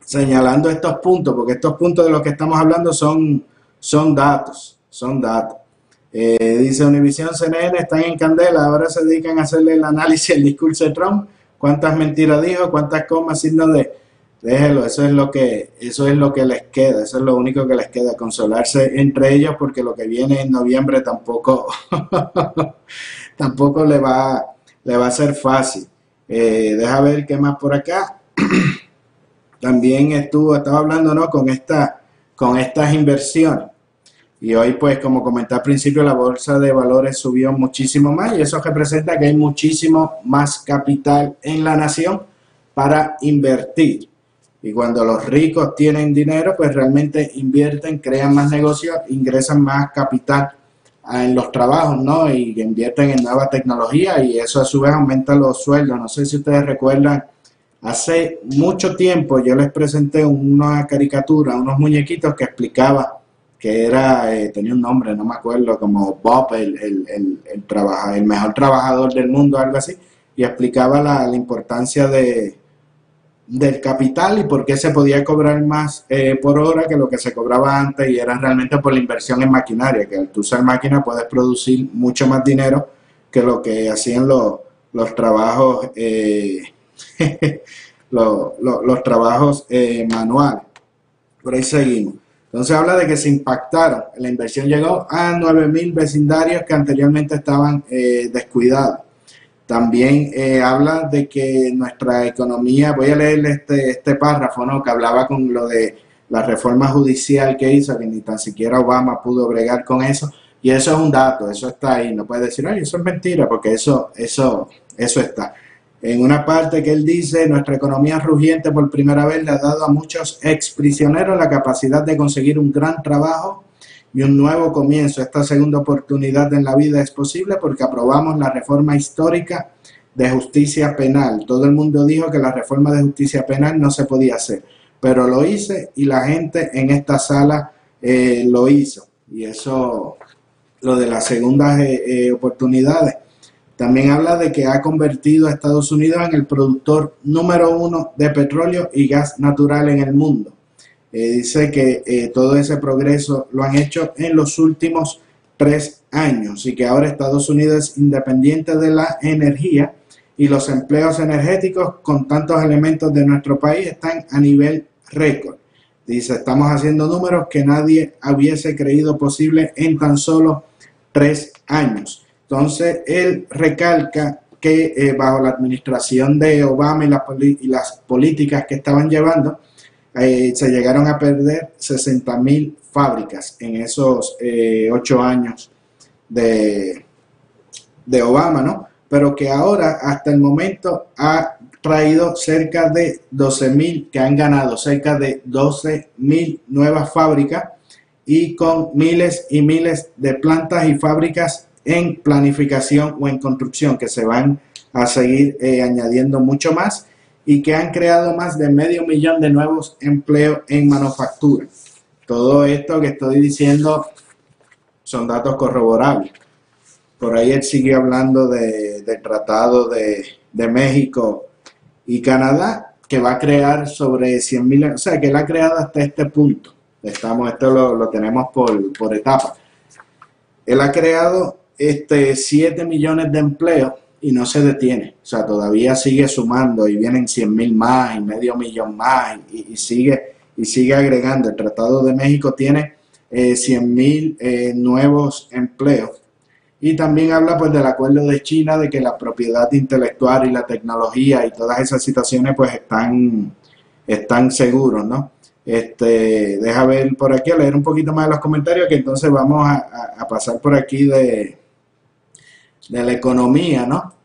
Speaker 3: señalando estos puntos, porque estos puntos de los que estamos hablando son, son datos, son datos. Eh, dice Univision CNN, están en candela, ahora se dedican a hacerle el análisis el discurso de Trump, cuántas mentiras dijo, cuántas comas, signos de... Déjelo, eso es lo que eso es lo que les queda, eso es lo único que les queda, consolarse entre ellos porque lo que viene en noviembre tampoco tampoco le va le va a ser fácil. Eh, deja ver qué más por acá. También estuvo, estaba hablando ¿no? con, esta, con estas inversiones. Y hoy, pues, como comenté al principio, la bolsa de valores subió muchísimo más y eso representa que hay muchísimo más capital en la nación para invertir. Y cuando los ricos tienen dinero, pues realmente invierten, crean más negocios, ingresan más capital en los trabajos, ¿no? Y invierten en nueva tecnología y eso a su vez aumenta los sueldos. No sé si ustedes recuerdan, hace mucho tiempo yo les presenté una caricatura, unos muñequitos que explicaba que era, eh, tenía un nombre, no me acuerdo, como Bob, el, el, el, el, trabaja, el mejor trabajador del mundo, algo así, y explicaba la, la importancia de, del capital y por qué se podía cobrar más eh, por hora que lo que se cobraba antes y era realmente por la inversión en maquinaria, que al usar máquina puedes producir mucho más dinero que lo que hacían los, los trabajos eh, los, los, trabajos eh, manuales. Por ahí seguimos. Entonces habla de que se impactaron. La inversión llegó a 9.000 vecindarios que anteriormente estaban eh, descuidados. También eh, habla de que nuestra economía, voy a leer este, este párrafo, ¿no? Que hablaba con lo de la reforma judicial que hizo, que ni tan siquiera Obama pudo bregar con eso. Y eso es un dato, eso está ahí. No puede decir, ay, eso es mentira, porque eso, eso, eso está. En una parte que él dice, nuestra economía rugiente por primera vez le ha dado a muchos ex prisioneros la capacidad de conseguir un gran trabajo y un nuevo comienzo. Esta segunda oportunidad en la vida es posible porque aprobamos la reforma histórica de justicia penal. Todo el mundo dijo que la reforma de justicia penal no se podía hacer, pero lo hice y la gente en esta sala eh, lo hizo. Y eso, lo de las segundas eh, eh, oportunidades, también habla de que ha convertido a Estados Unidos en el productor número uno de petróleo y gas natural en el mundo. Eh, dice que eh, todo ese progreso lo han hecho en los últimos tres años y que ahora Estados Unidos es independiente de la energía y los empleos energéticos con tantos elementos de nuestro país están a nivel récord. Dice, estamos haciendo números que nadie hubiese creído posible en tan solo tres años. Entonces, él recalca que eh, bajo la administración de Obama y, la, y las políticas que estaban llevando, eh, se llegaron a perder 60 mil fábricas en esos eh, ocho años de, de Obama, ¿no? Pero que ahora, hasta el momento, ha traído cerca de 12 mil, que han ganado cerca de 12 mil nuevas fábricas y con miles y miles de plantas y fábricas en planificación o en construcción que se van a seguir eh, añadiendo mucho más y que han creado más de medio millón de nuevos empleos en manufactura. Todo esto que estoy diciendo son datos corroborables. Por ahí él sigue hablando de, del Tratado de, de, México y Canadá, que va a crear sobre 100 mil, o sea, que él ha creado hasta este punto. Estamos, esto lo, lo tenemos por, por etapas. Él ha creado este, 7 millones de empleos y no se detiene. O sea, todavía sigue sumando y vienen 100 mil más y medio millón más y, sigue, y sigue agregando. El Tratado de México tiene eh, 100 mil eh, nuevos empleos. Y también habla pues del acuerdo de China de que la propiedad intelectual y la tecnología y todas esas situaciones pues están, están seguros, ¿no? Este, deja ver por aquí, leer un poquito más de los comentarios, que entonces vamos a pasar por aquí de, de la economía, ¿no?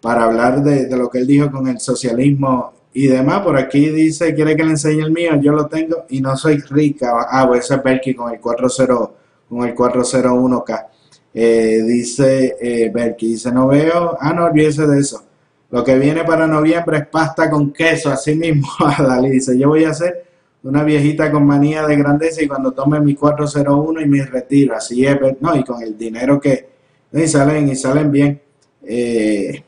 Speaker 3: Para hablar de, lo que él dijo con el socialismo y demás. Por aquí dice, quiere que le enseñe el mío, yo lo tengo y no soy rica. Ah, pues ese es Berky con el 40, con el 401K. Eh, dice eh, Berky, dice, no veo, ah, no olvídese de eso. Lo que viene para noviembre es pasta con queso, así mismo. Dalí dice, yo voy a hacer una viejita con manía de grandeza y cuando tome mi 401 y mi retiro, así es, no, y con el dinero que y salen y salen bien, eh,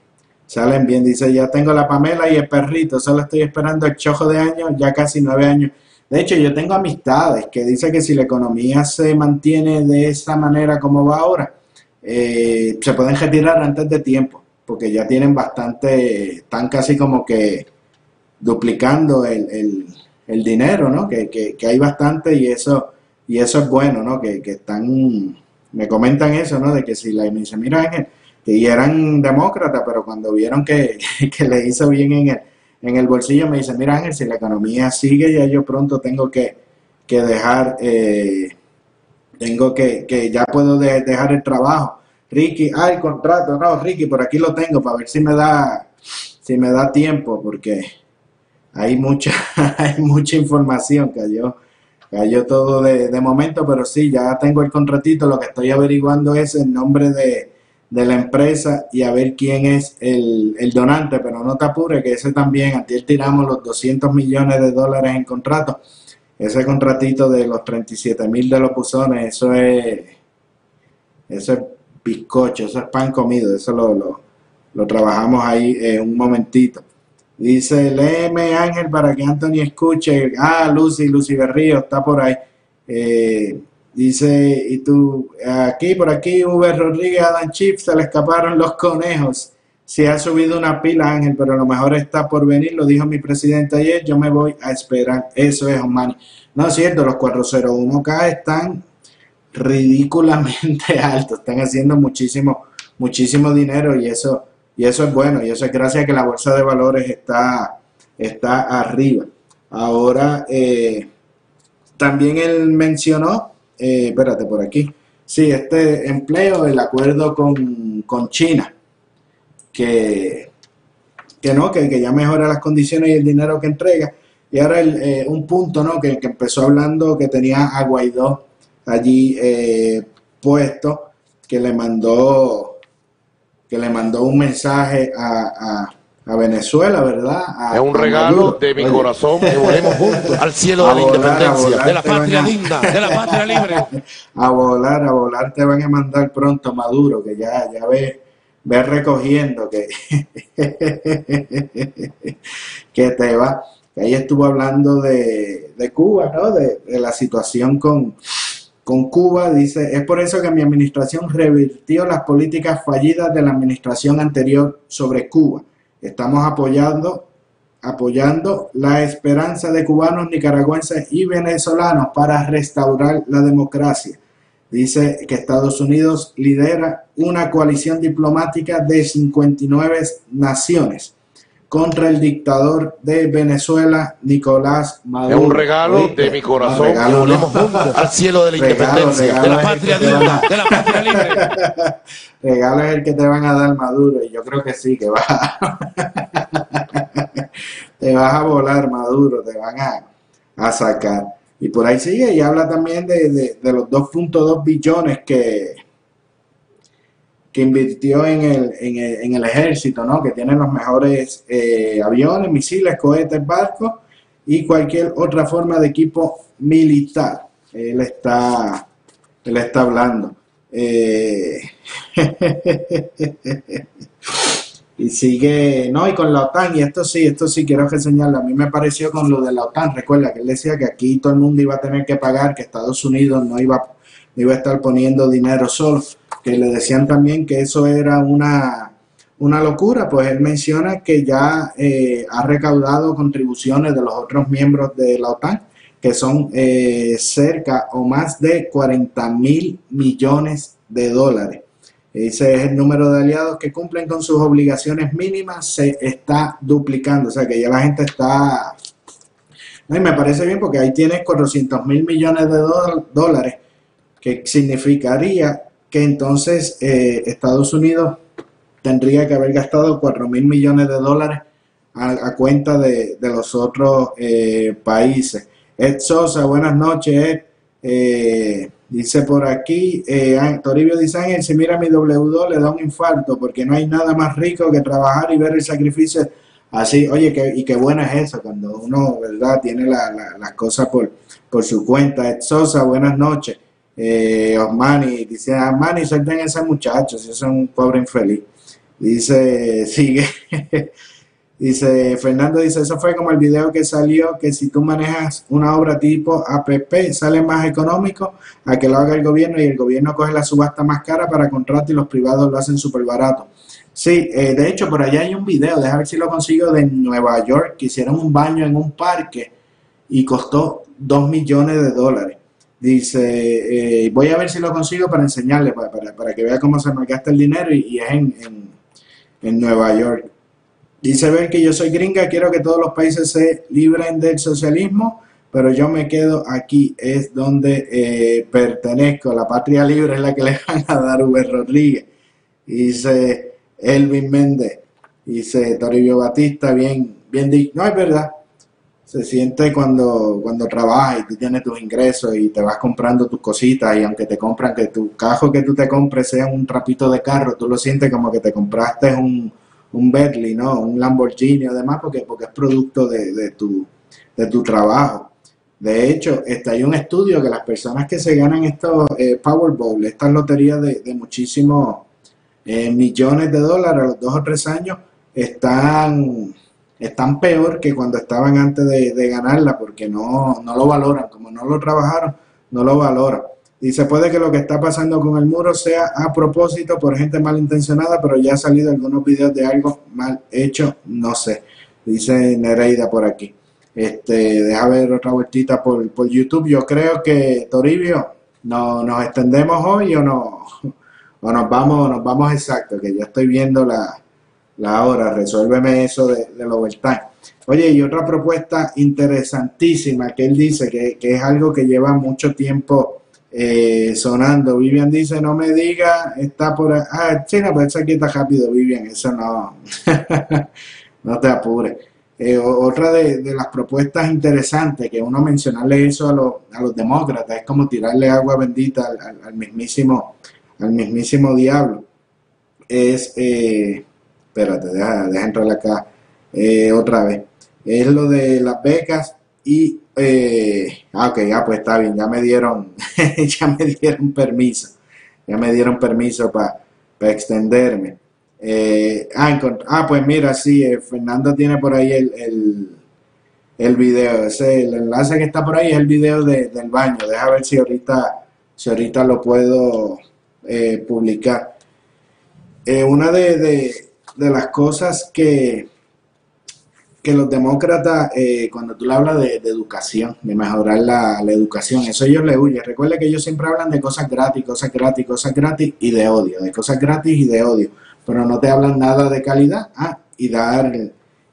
Speaker 3: salen bien, dice, ya tengo la Pamela y el perrito, solo estoy esperando el chojo de años, ya casi nueve años. De hecho, yo tengo amistades que dicen que si la economía se mantiene de esa manera como va ahora, eh, se pueden retirar antes de tiempo, porque ya tienen bastante, están casi como que duplicando el, el, dinero, ¿no? Que, que, hay bastante y eso, y eso es bueno, ¿no? Que, que están, me comentan eso, ¿no? De que si la, me dice, mira Ángel, que eran demócratas, pero cuando vieron que, que le hizo bien en el, en el bolsillo, me dice, mira Ángel, si la economía sigue, ya yo pronto tengo que, que dejar, eh, tengo que, que ya puedo dejar el trabajo. Ricky, ah, el contrato, no, Ricky, por aquí lo tengo para ver si me da, si me da tiempo, porque hay mucha, hay mucha información, cayó, cayó todo de, de, momento, pero sí, ya tengo el contratito, lo que estoy averiguando es el nombre de, de la empresa y a ver quién es el, el donante, pero no te apures, que ese también, antes tiramos los 200 millones de dólares en contrato, ese contratito de los 37 mil de los buzones, eso es, eso es bizcocho, eso es pan comido, eso lo, lo, lo trabajamos ahí en un momentito. Dice, léeme Ángel para que Anthony escuche. Ah, Lucy, Lucy Berrío está por ahí. Eh, dice, y tú, aquí, por aquí, Uber Rodríguez, Adam Chip, se le escaparon los conejos. Se ha subido una pila, Ángel, pero lo mejor está por venir, lo dijo mi presidente ayer, yo me voy a esperar. Eso es, Omani. No es cierto, los 401K están ridículamente altos, están haciendo muchísimo, muchísimo dinero y eso y eso es bueno, y eso es gracias a que la bolsa de valores está, está arriba. Ahora, eh, también él mencionó, eh, espérate por aquí, sí, este empleo, el acuerdo con, China, que, que no, que, que, ya mejora las condiciones y el dinero que entrega. Y ahora el, eh, un punto, ¿no? Que, que, empezó hablando que tenía a Guaidó allí puesto, que le mandó que le mandó un mensaje a, Venezuela, ¿verdad?
Speaker 13: es un regalo de mi corazón que volemos juntos al cielo de la independencia, de la patria linda, de la patria libre.
Speaker 3: A volar, a volar te van a mandar pronto Maduro, que ya, ya ve, ve recogiendo que, que te va. Ahí estuvo hablando de, de Cuba, ¿no? De, de la situación con, con Cuba, dice, es por eso que mi administración revirtió las políticas fallidas de la administración anterior sobre Cuba. Estamos apoyando, apoyando la esperanza de cubanos, nicaragüenses y venezolanos para restaurar la democracia. Dice que Estados Unidos lidera una coalición diplomática de 59 naciones contra el dictador de Venezuela, Nicolás Maduro.
Speaker 13: Es un regalo de mi corazón regalo, juntos al cielo de la independencia, de la patria libre, de la patria libre.
Speaker 3: regalo es el que te van a dar Maduro, y yo creo que sí, que va. te vas a volar, Maduro, te van a, a sacar. Y por ahí sigue y habla también de, de, de los 2.2 billones que, que invirtió en el, en el, en el ejército, ¿no? que tiene los mejores eh, aviones, misiles, cohetes, barcos y cualquier otra forma de equipo militar. Él está, él está hablando. Eh, y sigue, no, y con la OTAN, y esto sí, esto sí quiero reseñarlo, a mí me pareció con lo de la OTAN, recuerda que él decía que aquí todo el mundo iba a tener que pagar, que Estados Unidos no iba, no iba a estar poniendo dinero solo que le decían también que eso era una, una locura, pues él menciona que ya eh, ha recaudado contribuciones de los otros miembros de la OTAN, que son eh, cerca o más de 40 mil millones de dólares. Ese es el número de aliados que cumplen con sus obligaciones mínimas, se está duplicando, o sea que ya la gente está... y me parece bien porque ahí tienes 400 mil millones de dólares, que significaría que entonces eh, Estados Unidos tendría que haber gastado 4 mil millones de dólares a, cuenta de, los otros eh, países. Ed Sosa, buenas noches, Ed. Eh, dice por aquí, Toribio dice, Ángel, si mira mi W2 le da un infarto porque no hay nada más rico que trabajar y ver el sacrificio Así, oye, que, y qué bueno es eso, cuando uno, ¿verdad?, tiene la- la- las cosas por, por su cuenta. Ed Sosa, buenas noches. Eh, Osmani, dice, Osmani, suelten a ese muchacho, si es un pobre infeliz. Dice, sigue. Dice, Fernando dice, eso fue como el video que salió, que si tú manejas una obra tipo APP, sale más económico a que lo haga el gobierno y el gobierno coge la subasta más cara para contrato y los privados lo hacen súper barato. Sí, eh, de hecho, por allá hay un video, déjame ver si lo consigo, de Nueva York, que hicieron un baño en un parque y costó 2 millones de dólares. Dice, eh, voy a ver si lo consigo para enseñarle, para, para, para que vea cómo se me gasta el dinero y, es en, en, en Nueva York. Dice ver que yo soy gringa, quiero que todos los países se libren del socialismo, pero yo me quedo aquí, es donde eh, pertenezco. La patria libre es la que le van a dar Uber Rodríguez. Dice Elvin Méndez. Dice Toribio Batista, bien, bien. No, es verdad. Se siente cuando, cuando trabajas y tú tienes tus ingresos y te vas comprando tus cositas y aunque te compran que tu cajo que tú te compres sea un trapito de carro, tú lo sientes como que te compraste un, un Bentley, ¿no? Un Lamborghini o demás porque, porque es producto de, de tu, de tu trabajo. De hecho, este, hay un estudio que las personas que se ganan estos eh, Powerball, estas loterías de, de muchísimos eh, millones de dólares a los dos o tres años, están, están peor que cuando estaban antes de, de ganarla porque no, no lo valoran. Como no lo trabajaron, no lo valoran. Dice, puede que lo que está pasando con el muro sea a propósito por gente malintencionada, pero ya ha salido algunos videos de algo mal hecho, no sé. Dice Nereida por aquí. Este, deja ver otra vueltita por, por YouTube. Yo creo que Toribio, no, nos extendemos hoy o no, o nos vamos, nos vamos exacto, que yo estoy viendo la, la hora, resuélveme eso de, del overtime. Oye, y otra propuesta interesantísima que él dice que, que es algo que lleva mucho tiempo eh, sonando. Vivian dice, no me diga, está por. Ah, China, pues aquí está rápido, Vivian, eso no, no te apures. Eh, otra de, de las propuestas interesantes que uno mencionarle eso a, los a los demócratas es como tirarle agua bendita al, al- al mismísimo al mismísimo diablo es eh, espérate deja, deja entrar acá eh, otra vez es lo de las becas y eh, ah, ok, ah, pues está bien, ya me dieron, ya me dieron permiso, ya me dieron permiso para extenderme. Eh, ah, ah, pues mira, sí, eh, Fernando tiene por ahí el, el, el video, ese, el enlace que está por ahí es el video de- del baño, deja ver si ahorita, si ahorita lo puedo publicar. Una de, de, de las cosas que, que los demócratas, eh, cuando tú le hablas de, educación, de mejorar la, la educación, eso ellos le huyen. Recuerda que ellos siempre hablan de cosas gratis, cosas gratis, cosas gratis y de odio, de cosas gratis y de odio, pero no te hablan nada de calidad ah, y dar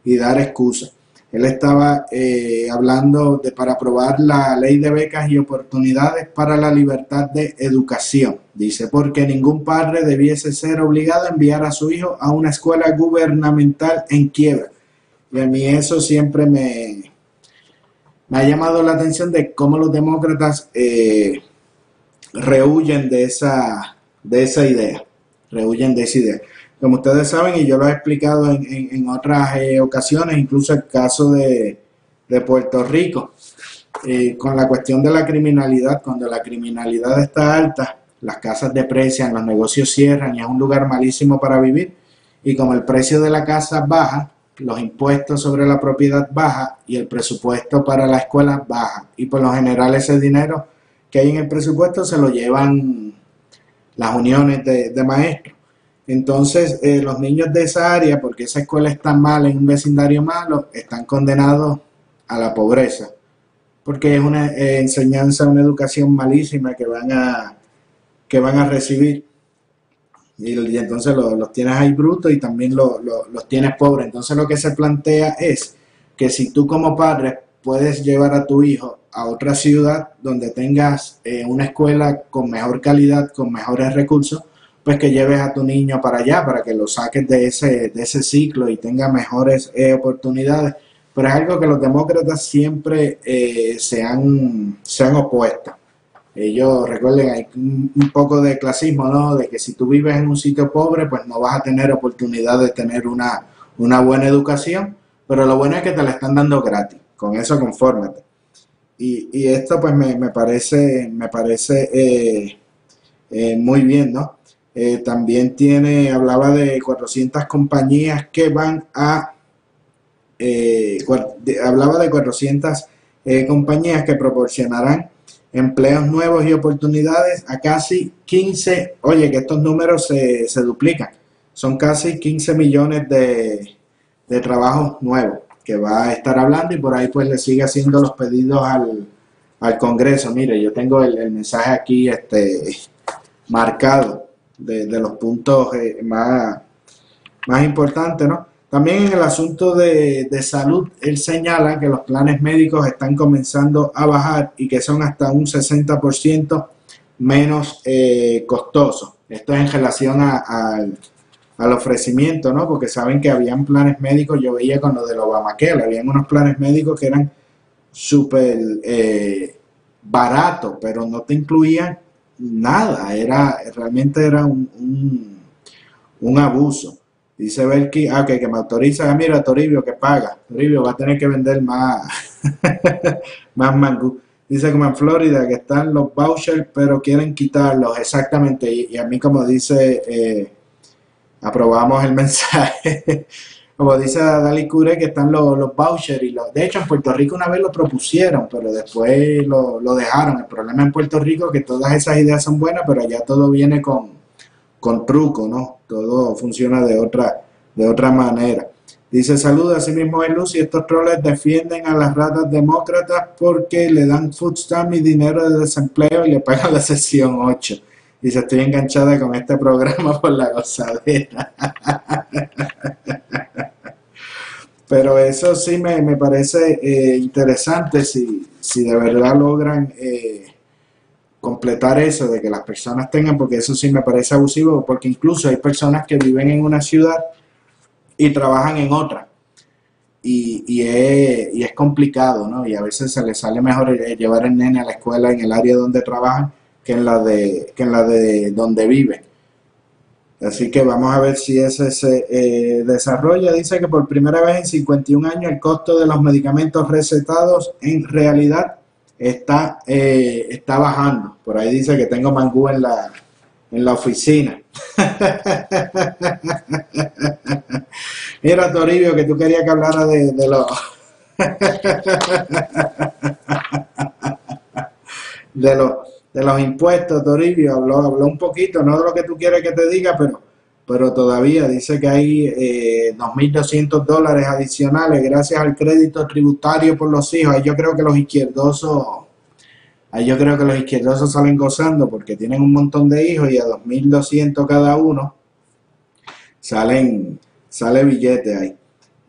Speaker 3: y dar excusas. Él estaba eh, hablando de para aprobar la ley de becas y oportunidades para la libertad de educación. Dice, porque ningún padre debiese ser obligado a enviar a su hijo a una escuela gubernamental en quiebra. Y a mí eso siempre me, ha llamado la atención de cómo los demócratas eh, rehuyen de esa, de esa idea, rehuyen de esa idea. Como ustedes saben, y yo lo he explicado en, en- otras eh, ocasiones, incluso el caso de, de Puerto Rico, eh, con la cuestión de la criminalidad, cuando la criminalidad está alta, las casas deprecian, los negocios cierran y es un lugar malísimo para vivir. Y como el precio de la casa baja, los impuestos sobre la propiedad baja y el presupuesto para la escuela baja. Y por lo general ese dinero que hay en el presupuesto se lo llevan las uniones de, de maestros. Entonces, eh, los niños de esa área, porque esa escuela está mal en un vecindario malo, están condenados a la pobreza, porque es una eh, enseñanza, una educación malísima que van a, que van a recibir. Y, entonces lo- los tienes ahí brutos y también lo- lo- los tienes pobres. Entonces lo que se plantea es que si tú como padre puedes llevar a tu hijo a otra ciudad donde tengas eh, una escuela con mejor calidad, con mejores recursos, pues que lleves a tu niño para allá, para que lo saques de ese, de ese ciclo y tenga mejores eh, oportunidades. Pero es algo que los demócratas siempre eh, se, han, se han opuesto. Ellos, recuerden, hay un, poco de clasismo, ¿no? De que si tú vives en un sitio pobre, pues no vas a tener oportunidad de tener una, una buena educación, pero lo bueno es que te la están dando gratis, con eso confórmate. Y, y esto pues me, me parece, me parece eh, muy bien, ¿no? Eh, también tiene, hablaba de 400 compañías que van a, hablaba de 400 compañías que proporcionarán empleos nuevos y oportunidades a casi 15, oye, que estos números se, se duplican, son casi 15 millones de, de trabajos nuevos que va a estar hablando y por ahí pues le sigue haciendo los pedidos al, al Congreso. Mire, yo tengo el, mensaje aquí este, marcado de, los puntos eh, más, más importantes, ¿no? También en el asunto de, de, salud, él señala que los planes médicos están comenzando a bajar y que son hasta un 60% menos eh, costosos. Esto es en relación al ofrecimiento, ¿no? Porque saben que habían planes médicos, yo veía con lo del Obamacare, habían unos planes médicos que eran súper eh, baratos, pero no te incluían nada, era realmente era un, un, abuso. Dice Belki, ah, que, que me autoriza, ah, mira, Toribio que paga. Toribio va a tener que vender más, más mangú. Dice como en Florida que están los vouchers, pero quieren quitarlos, exactamente. Y, a mí, como dice, eh, aprobamos el mensaje. Como dice Dali Cure, que están los, los vouchers. Y los, de hecho, en Puerto Rico una vez lo propusieron, pero después lo, lo dejaron. El problema en Puerto Rico es que todas esas ideas son buenas, pero allá todo viene con con truco, ¿no? Todo funciona de otra, de otra manera. Dice, saluda a sí mismo luz y estos troles defienden a las ratas demócratas porque le dan food stamp y dinero de desempleo y le pagan la sesión 8. Dice, estoy enganchada con este programa por la gozadera. Pero eso sí me, me parece eh, interesante si, si de verdad logran eh, completar eso de que las personas tengan, porque eso sí me parece abusivo, porque incluso hay personas que viven en una ciudad y trabajan en otra. Y, y, es, y es complicado, ¿no? Y a veces se les sale mejor eh, llevar el nene a la escuela en el área donde trabajan que en la de, que en la de donde viven. Así que vamos a ver si ese se eh, desarrolla. Dice que por primera vez en 51 años el costo de los medicamentos recetados en realidad está, eh, está bajando. Por ahí dice que tengo mangú en la, en la oficina. Mira, Toribio, que tú querías que hablara de, de los... de los de los impuestos, Toribio, habló, habló un poquito, no de lo que tú quieres que te diga, pero pero todavía dice que hay eh, 2.200 dólares adicionales gracias al crédito tributario por los hijos. Ahí yo creo que los izquierdosos, ahí yo creo que los izquierdosos salen gozando porque tienen un montón de hijos y a 2.200 cada uno salen, sale billete ahí.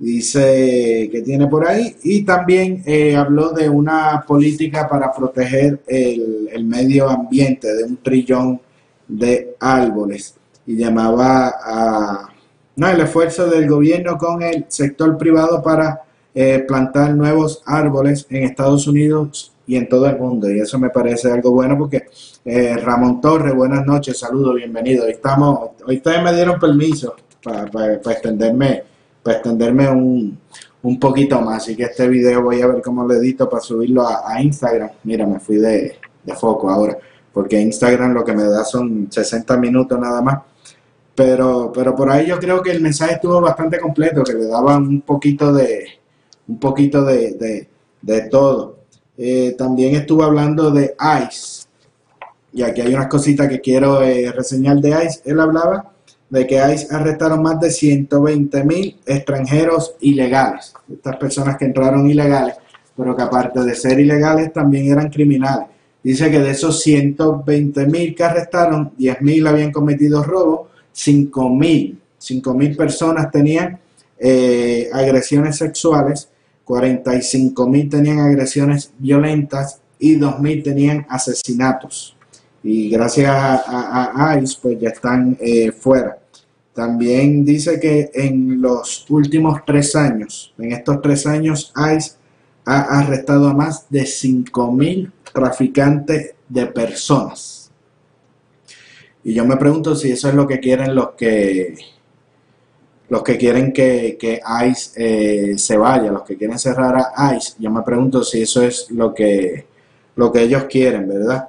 Speaker 3: Dice que tiene por ahí y también eh, habló de una política para proteger el, el medio ambiente de un trillón de árboles y llamaba a no, el esfuerzo del gobierno con el sector privado para eh, plantar nuevos árboles en Estados Unidos y en todo el mundo. Y eso me parece algo bueno porque eh, Ramón Torres, buenas noches, saludos, bienvenido. Hoy, estamos, hoy ustedes me dieron permiso para, para, extenderme, para extenderme un, un, poquito más. Así que este video voy a ver cómo lo edito para subirlo a, Instagram. Mira, me fui de, de foco ahora porque Instagram lo que me da son 60 minutos nada más pero, pero por ahí yo creo que el mensaje estuvo bastante completo, que le daban un poquito de, un poquito de, de, todo. Eh, también estuvo hablando de ICE, y aquí hay unas cositas que quiero eh, reseñar de ICE. Él hablaba de que ICE arrestaron más de 120 mil extranjeros ilegales, estas personas que entraron ilegales, pero que aparte de ser ilegales también eran criminales. Dice que de esos 120 mil que arrestaron, 10 mil habían cometido robo 5.000 mil personas tenían eh, agresiones sexuales, 45 mil tenían agresiones violentas y 2.000 tenían asesinatos. Y gracias a, ICE, pues ya están eh, fuera. También dice que en los últimos tres años, en estos tres años, ICE ha arrestado a más de 5.000 traficantes de personas. Y yo me pregunto si eso es lo que quieren los que los que quieren que, que ICE eh, se vaya, los que quieren cerrar a ICE, yo me pregunto si eso es lo que, lo que ellos quieren, ¿verdad?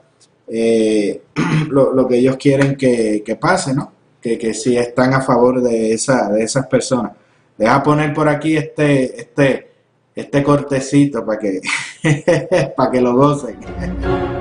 Speaker 3: Eh, lo, que ellos quieren que, que pase, ¿no? Que, que si están a favor de, esa, de esas personas. Deja poner por aquí este, este, este cortecito para que, para que lo gocen.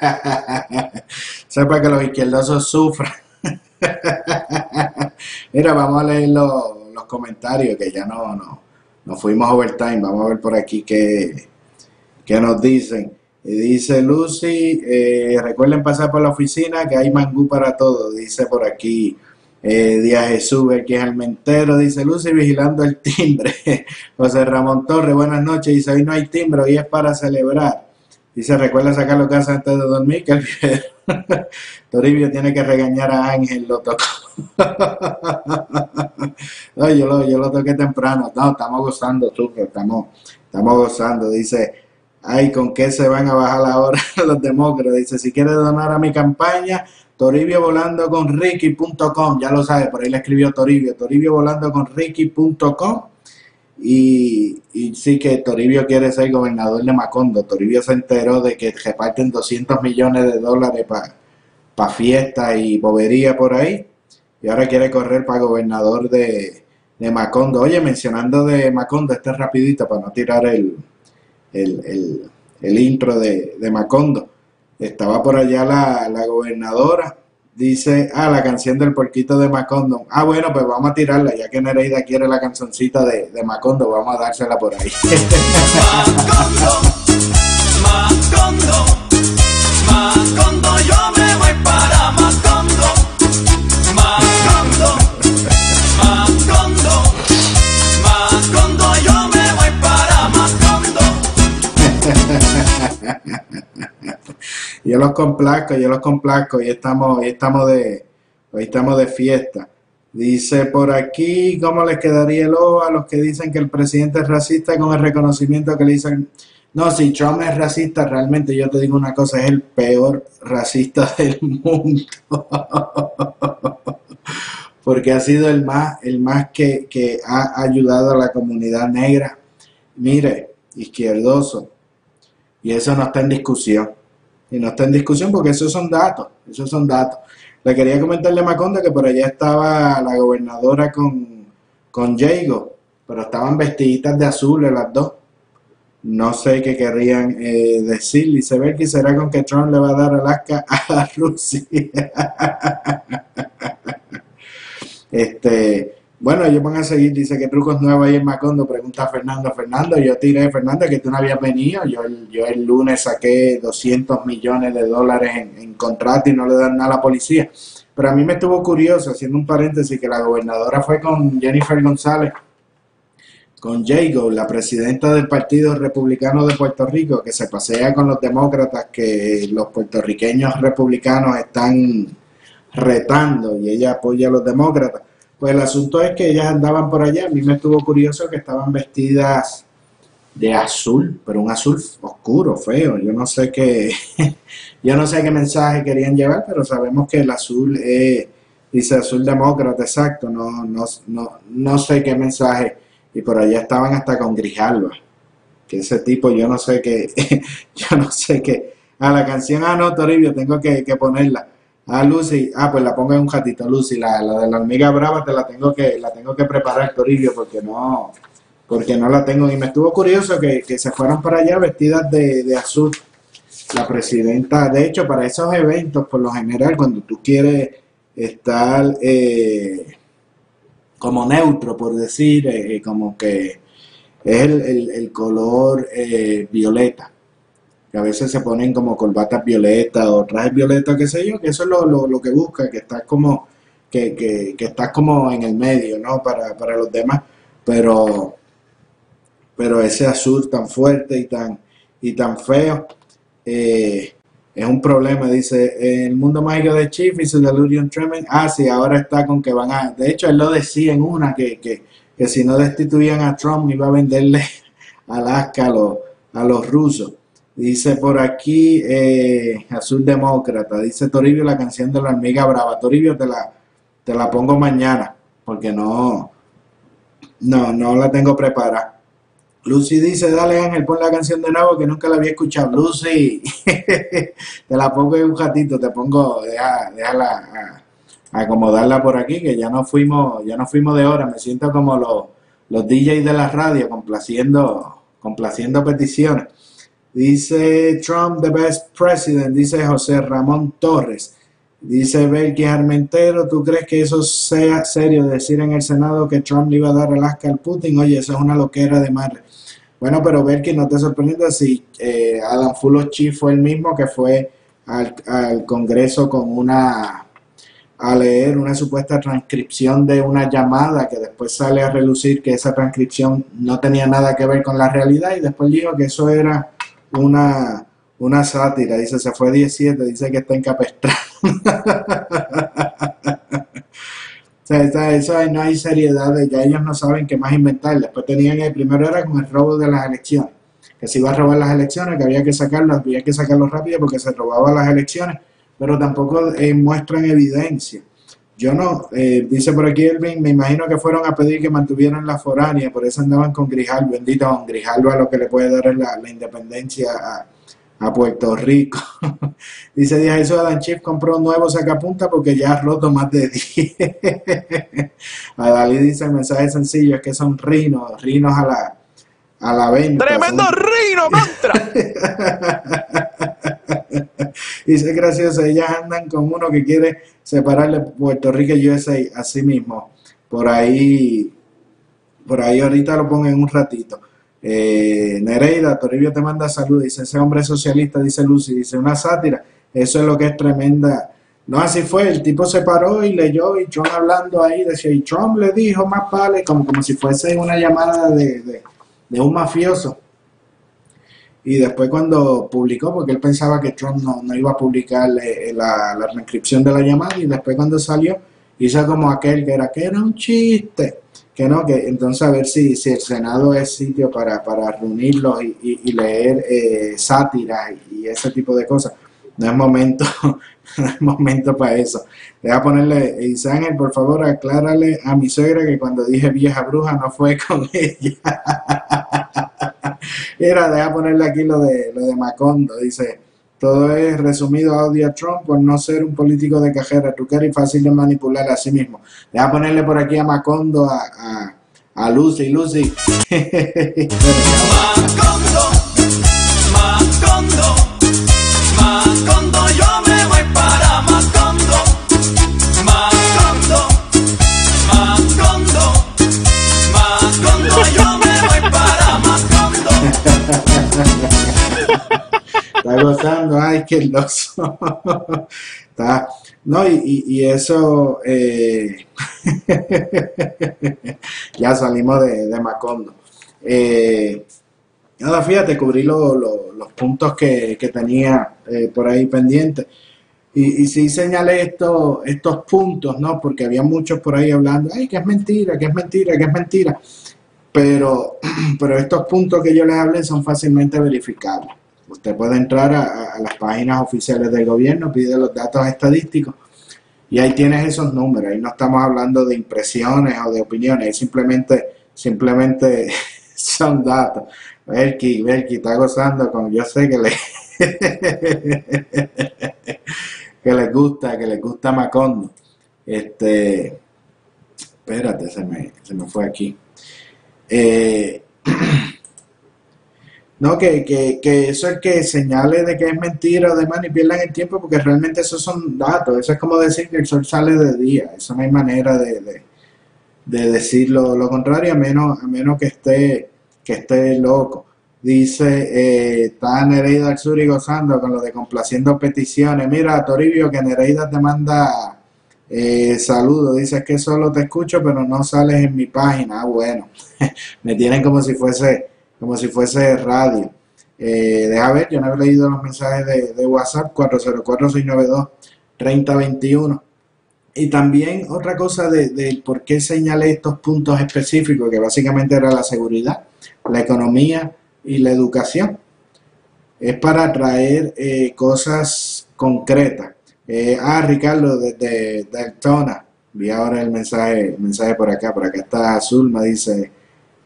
Speaker 3: Sepa que los izquierdosos sufran. Mira, vamos a leer los, comentarios que ya no, no, nos fuimos overtime. Vamos a ver por aquí qué, qué nos dicen. Dice Lucy, eh, recuerden pasar por la oficina que hay mangú para todo. Dice por aquí eh, Díaz Jesús, que es mentero. Dice Lucy, vigilando el timbre. José Ramón Torres, buenas noches. Dice, hoy no hay timbre, hoy es para celebrar. Dice, recuerda sacar los casa antes de dormir, que el Toribio tiene que regañar a Ángel, lo tocó. no, yo, lo, yo lo toqué temprano. No, estamos gozando, súper, estamos, estamos gozando. Dice, ay, ¿con qué se van a bajar ahora los demócratas? Dice, si quiere donar a mi campaña, Toribio volando con Ricky.com, ya lo sabe, por ahí le escribió Toribio, Toribio volando con Ricky.com. Y, y, sí que Toribio quiere ser gobernador de Macondo. Toribio se enteró de que reparten 200 millones de dólares para pa fiesta y bobería por ahí. Y ahora quiere correr para gobernador de, de Macondo. Oye, mencionando de Macondo, este es rapidito para no tirar el, el, el, el intro de, de, Macondo. Estaba por allá la, la gobernadora Dice, ah, la canción del porquito de Macondo. Ah, bueno, pues vamos a tirarla, ya que Nereida quiere la canzoncita de, de Macondo, vamos a dársela por ahí. Macondo, Macondo, Macondo, yo me voy para Macondo. Macondo, Macondo, Macondo, yo me voy para Macondo. yo los complazco, yo los complazco y estamos, hoy estamos de, hoy estamos de fiesta. Dice por aquí, ¿cómo les quedaría el ojo a los que dicen que el presidente es racista con el reconocimiento que le dicen? No, si Trump es racista, realmente yo te digo una cosa, es el peor racista del mundo. Porque ha sido el más, el más que, que ha ayudado a la comunidad negra. Mire, izquierdoso. Y eso no está en discusión y no está en discusión porque esos son datos, esos son datos. Le quería comentarle a Macondo que por allá estaba la gobernadora con, con Jago, pero estaban vestiditas de azul las dos. No sé qué querrían eh, decir. Dice ver que será con que Trump le va a dar Alaska a Rusia. este, bueno, ellos van a seguir, dice que trucos nuevos ahí en Macondo, pregunta Fernando. Fernando, yo tiré, Fernando, que tú no habías venido. Yo el, yo el lunes saqué 200 millones de dólares en, en contrato y no le dan nada a la policía. Pero a mí me estuvo curioso, haciendo un paréntesis, que la gobernadora fue con Jennifer González, con Jago, la presidenta del Partido Republicano de Puerto Rico, que se pasea con los demócratas que los puertorriqueños republicanos están retando y ella apoya a los demócratas. Pues el asunto es que ellas andaban por allá, a mí me estuvo curioso que estaban vestidas de azul, pero un azul oscuro, feo. Yo no sé qué, yo no sé qué mensaje querían llevar, pero sabemos que el azul es, dice azul demócrata, exacto, no, no, no, no sé qué mensaje. Y por allá estaban hasta con Grijalva, que ese tipo, yo no sé qué, yo no sé qué. A la canción, ah, no, Toribio, tengo que, que ponerla. Ah, Lucy, ah, pues la pongo en un ratito, Lucy, la, la de la hormiga brava te la tengo que, la tengo que preparar, Toribio, porque no, porque no la tengo. Y me estuvo curioso que, que se fueron para allá vestidas de, de, azul. La presidenta, de hecho, para esos eventos, por lo general, cuando tú quieres estar eh, como neutro, por decir, eh, como que es el, el, el color eh, violeta que a veces se ponen como corbatas violetas o trajes violetas, qué sé yo, que eso es lo, lo, lo que busca, que estás como que, que, que estás como en el medio, ¿no? Para, para los demás, pero, pero ese azul tan fuerte y tan, y tan feo, eh, es un problema, dice, el mundo mágico de Chief y su Delirium Tremens, ah, sí, ahora está con que van a, de hecho él lo decía en una, que, que, que si no destituían a Trump iba a venderle Alaska a los, a los rusos. Dice por aquí eh, Azul Demócrata, dice Toribio la canción de la hormiga brava. Toribio te la, te la pongo mañana, porque no, no, no la tengo preparada. Lucy dice, dale Ángel, pon la canción de nuevo que nunca la había escuchado. Lucy, te la pongo en un ratito, te pongo, déjala a, acomodarla por aquí, que ya no fuimos, ya no fuimos de hora. Me siento como los, los DJs de la radio complaciendo, complaciendo peticiones. Dice Trump, the best president, dice José Ramón Torres. Dice Belki Armentero, ¿tú crees que eso sea serio decir en el Senado que Trump le iba a dar Alaska al Putin? Oye, eso es una loquera de madre. Bueno, pero Belki, no te sorprendas si eh, Adam Fulochi fue el mismo que fue al, al Congreso con una a leer una supuesta transcripción de una llamada que después sale a relucir que esa transcripción no tenía nada que ver con la realidad y después dijo que eso era una, una sátira, dice, se fue 17, dice que está encapestrado. o sea, eso no hay seriedad, ya ellos no saben qué más inventar. Después tenían el primero era con el robo de las elecciones, que se iba a robar las elecciones, que había que sacarlo, había que sacarlo rápido porque se robaban las elecciones pero tampoco eh, muestran evidencia. Yo no, eh, dice por aquí Elvin, me imagino que fueron a pedir que mantuvieran la foránea, por eso andaban con Grijalvo, bendito con Grijalvo a lo que le puede dar la, la independencia a, a, Puerto Rico. dice Díaz eso Adam Chief compró un nuevo sacapunta porque ya ha roto más de 10. a Dalí dice el mensaje sencillo, es que son rinos, rinos a la, a la venta.
Speaker 13: ¡Tremendo
Speaker 3: son...
Speaker 13: rino contra!
Speaker 3: Dice gracioso, ellas andan con uno que quiere separarle Puerto Rico y USA a sí mismo. Por ahí, por ahí ahorita lo pongo en un ratito. Eh, Nereida, Toribio te manda salud, dice ese hombre socialista, dice Lucy, dice una sátira, eso es lo que es tremenda. No, así fue, el tipo se paró y leyó y Trump hablando ahí, decía, y Trump le dijo más vale, como, como si fuese una llamada de, de, de un mafioso. Y después cuando publicó, porque él pensaba que Trump no, no iba a publicar eh, la, la, transcripción de la llamada, y después cuando salió, hizo como aquel que era, que era un chiste, que no, que entonces a ver si, si el Senado es sitio para, para reunirlos y, y, y leer eh, sátiras y, y ese tipo de cosas. No es momento, momento para eso. Deja ponerle, dice Ángel, por favor, aclárale a mi suegra que cuando dije vieja bruja no fue con ella. Mira, deja ponerle aquí lo de, lo de Macondo. Dice, todo es resumido a a Trump por no ser un político de cajera, truquero y fácil de manipular a sí mismo. Deja ponerle por aquí a Macondo, a, a, a Lucy. Lucy. Está gozando, ay, qué loso. Está, no, y, y, eso, eh, ya salimos de, de Macondo. Eh, nada, fíjate, cubrí lo, los puntos que, que tenía eh, por ahí pendientes. Y, y sí señalé esto, estos puntos, ¿no? Porque había muchos por ahí hablando, ay, que es mentira, que es mentira, que es mentira. Pero, pero estos puntos que yo les hablé son fácilmente verificables. Usted puede entrar a, las páginas oficiales del gobierno, pide los datos estadísticos y ahí tienes esos números. Ahí no estamos hablando de impresiones o de opiniones, ahí simplemente, simplemente son datos. Belki, Belki está gozando con, yo sé que le que les gusta, que les gusta Macondo. Este, espérate, se me, se me fue aquí. Eh, no, que, que, que, eso es que señale de que es mentira o demás y pierdan el tiempo porque realmente esos son datos. Eso es como decir que el sol sale de día. Eso no hay manera de, de, de decirlo lo contrario a menos, a menos que esté, que esté loco. Dice, eh, está Nereida al sur y gozando con lo de complaciendo peticiones. Mira, Toribio, que Nereida te manda Eh, saludo, dices que solo te escucho, pero no sales en mi página. Ah, bueno, me tienen como si fuese, como si fuese radio. Eh, deja ver, yo no he leído los mensajes de, WhatsApp 404-692-3021. Y también otra cosa de, por qué señalé estos puntos específicos, que básicamente era la seguridad, la economía y la educación. Es para traer eh, cosas concretas. Eh, ah, Ricardo, desde de, Daytona. Vi ahora el mensaje, el mensaje por acá. Por acá está Azul, dice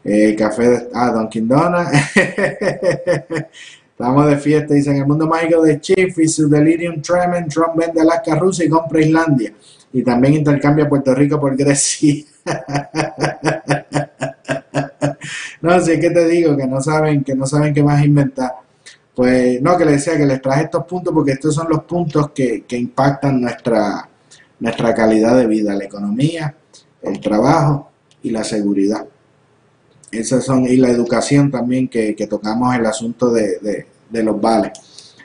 Speaker 3: eh, café de ah, Dunkin' Donuts. Estamos de fiesta, dice en el mundo mágico de Chief y su delirium tremens, Trump vende Alaska Rusia y compra Islandia. Y también intercambia Puerto Rico por Grecia. no, si es que te digo que no saben, que no saben qué más inventar. Pues no, que les decía que les traje estos puntos porque estos son los puntos que, que impactan nuestra, nuestra calidad de vida, la economía, el trabajo y la seguridad. Esas son, y la educación también, que, que tocamos el asunto de, de, los vales.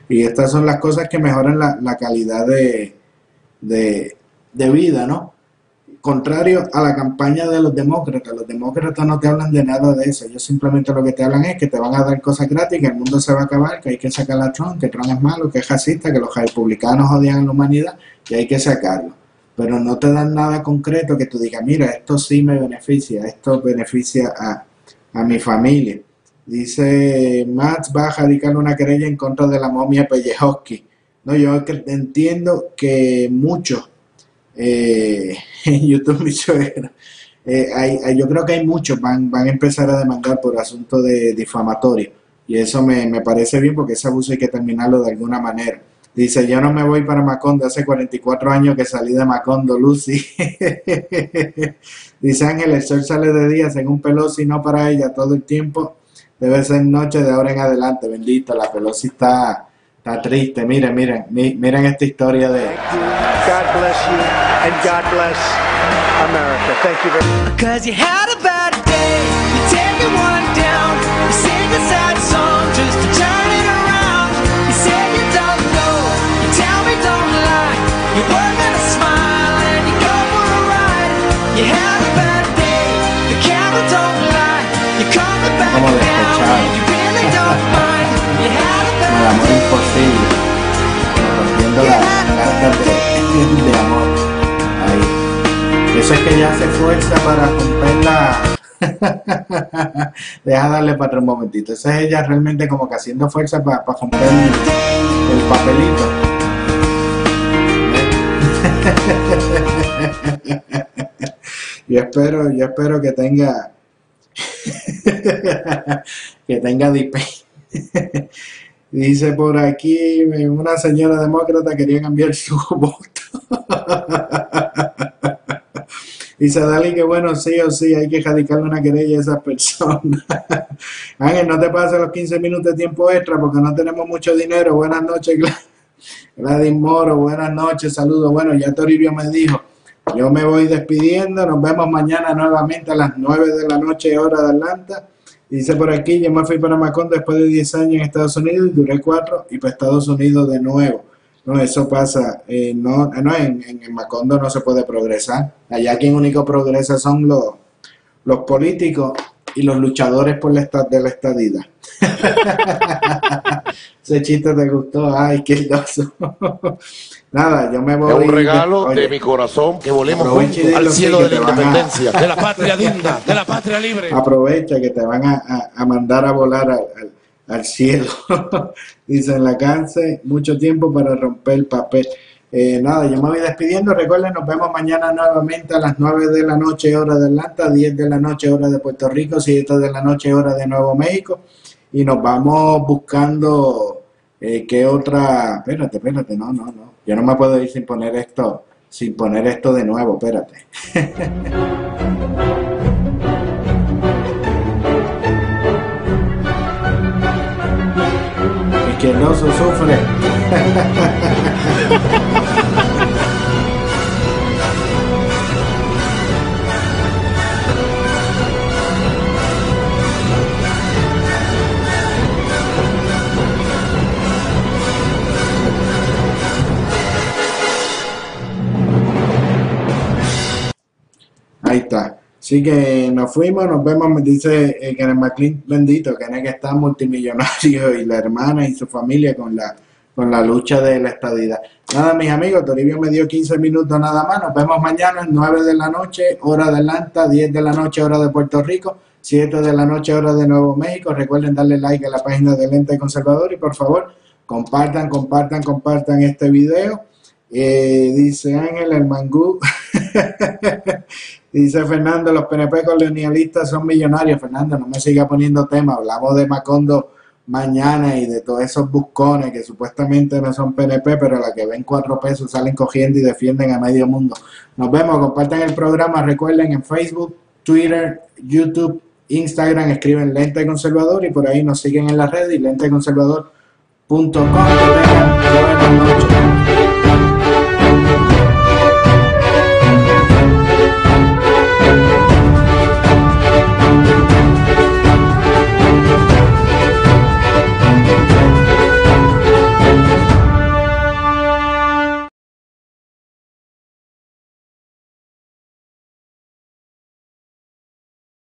Speaker 3: Y estas son las cosas que mejoran la, la calidad de, de, de vida, ¿no? contrario a la campaña de los demócratas. Los demócratas no te hablan de nada de eso. Ellos simplemente lo que te hablan es que te van a dar cosas gratis, que el mundo se va a acabar, que hay que sacar a Trump, que Trump es malo, que es racista, que los republicanos odian a la humanidad y hay que sacarlo. Pero no te dan nada concreto que tú digas, mira, esto sí me beneficia, esto beneficia a, a mi familia. Dice, Max va a radicar una querella en contra de la momia Pellejoski. No, yo entiendo que muchos eh, en YouTube mi. Eh, hay, yo creo que hay muchos, van, van a empezar a demandar por asunto de difamatorio. Y eso me, me, parece bien porque ese abuso hay que terminarlo de alguna manera. Dice, yo no me voy para Macondo, hace 44 años que salí de Macondo, Lucy. Dice Ángel, el sol sale de día según Pelosi, no para ella todo el tiempo. Debe ser noche de ahora en adelante, bendito. La Pelosi está, está triste. Miren, miren, miren esta historia de...
Speaker 7: God bless you and God bless America. Thank you very much.
Speaker 3: Es que ya hace fuerza para romperla. Deja darle para un momentito. Esa es ella realmente como que haciendo fuerza para, para romper el, el papelito. yo espero, yo espero que tenga que tenga DP. Dice por aquí, una señora demócrata quería cambiar su voto. Dice Dali que bueno, sí o sí, hay que radicarle una querella a esas personas. Ángel, no te pases los 15 minutos de tiempo extra porque no tenemos mucho dinero. Buenas noches, Gladys Moro, buenas noches, saludos. Bueno, ya Toribio me dijo, yo me voy despidiendo, nos vemos mañana nuevamente a las 9 de la noche hora de Atlanta. Dice por aquí, yo me fui para Macón después de 10 años en Estados Unidos y duré 4 y para Estados Unidos de nuevo. No, eso pasa. Eh, no, no en, en, Macondo no se puede progresar. Allá quien único progresa son los, los políticos y los luchadores por la de la estadidad. Ese chiste te gustó. Ay, qué doso. Nada, yo me voy.
Speaker 13: Es un regalo de, de mi corazón que volemos juntos al cielo de la independencia, a... de la patria linda, de la patria libre.
Speaker 3: Aprovecha que te van a, a, a mandar a volar al, al, cielo. Dicen la cáncer, mucho tiempo para romper el papel. Eh, nada, yo me voy despidiendo. Recuerden, nos vemos mañana nuevamente a las 9 de la noche, hora de Atlanta, 10 de la noche, hora de Puerto Rico, 7 de la noche, hora de Nuevo México. Y nos vamos buscando eh, qué otra. Espérate, espérate, no, no, no. Yo no me puedo ir sin poner esto, sin poner esto de nuevo, espérate. não sou sofrer. Aí tá. Así que nos fuimos, nos vemos, me dice eh, Kenneth McLean, bendito, Kenneth que está multimillonario y la hermana y su familia con la, con la lucha de la estadidad. Nada, mis amigos, Toribio me dio 15 minutos nada más, nos vemos mañana, 9 de la noche, hora de Atlanta, 10 de la noche, hora de Puerto Rico, 7 de la noche, hora de Nuevo México. Recuerden darle like a la página de Lente Conservador y por favor, compartan, compartan, compartan este video. Eh, dice Ángel, el mangú. dice Fernando, los PNP colonialistas son millonarios. Fernando, no me siga poniendo tema. Hablamos de Macondo mañana y de todos esos buscones que supuestamente no son PNP, pero a la que ven cuatro pesos salen cogiendo y defienden a medio mundo. Nos vemos, compartan el programa. Recuerden en Facebook, Twitter, YouTube, Instagram, escriben Lente Conservador y por ahí nos siguen en la red y lenteconservador.com.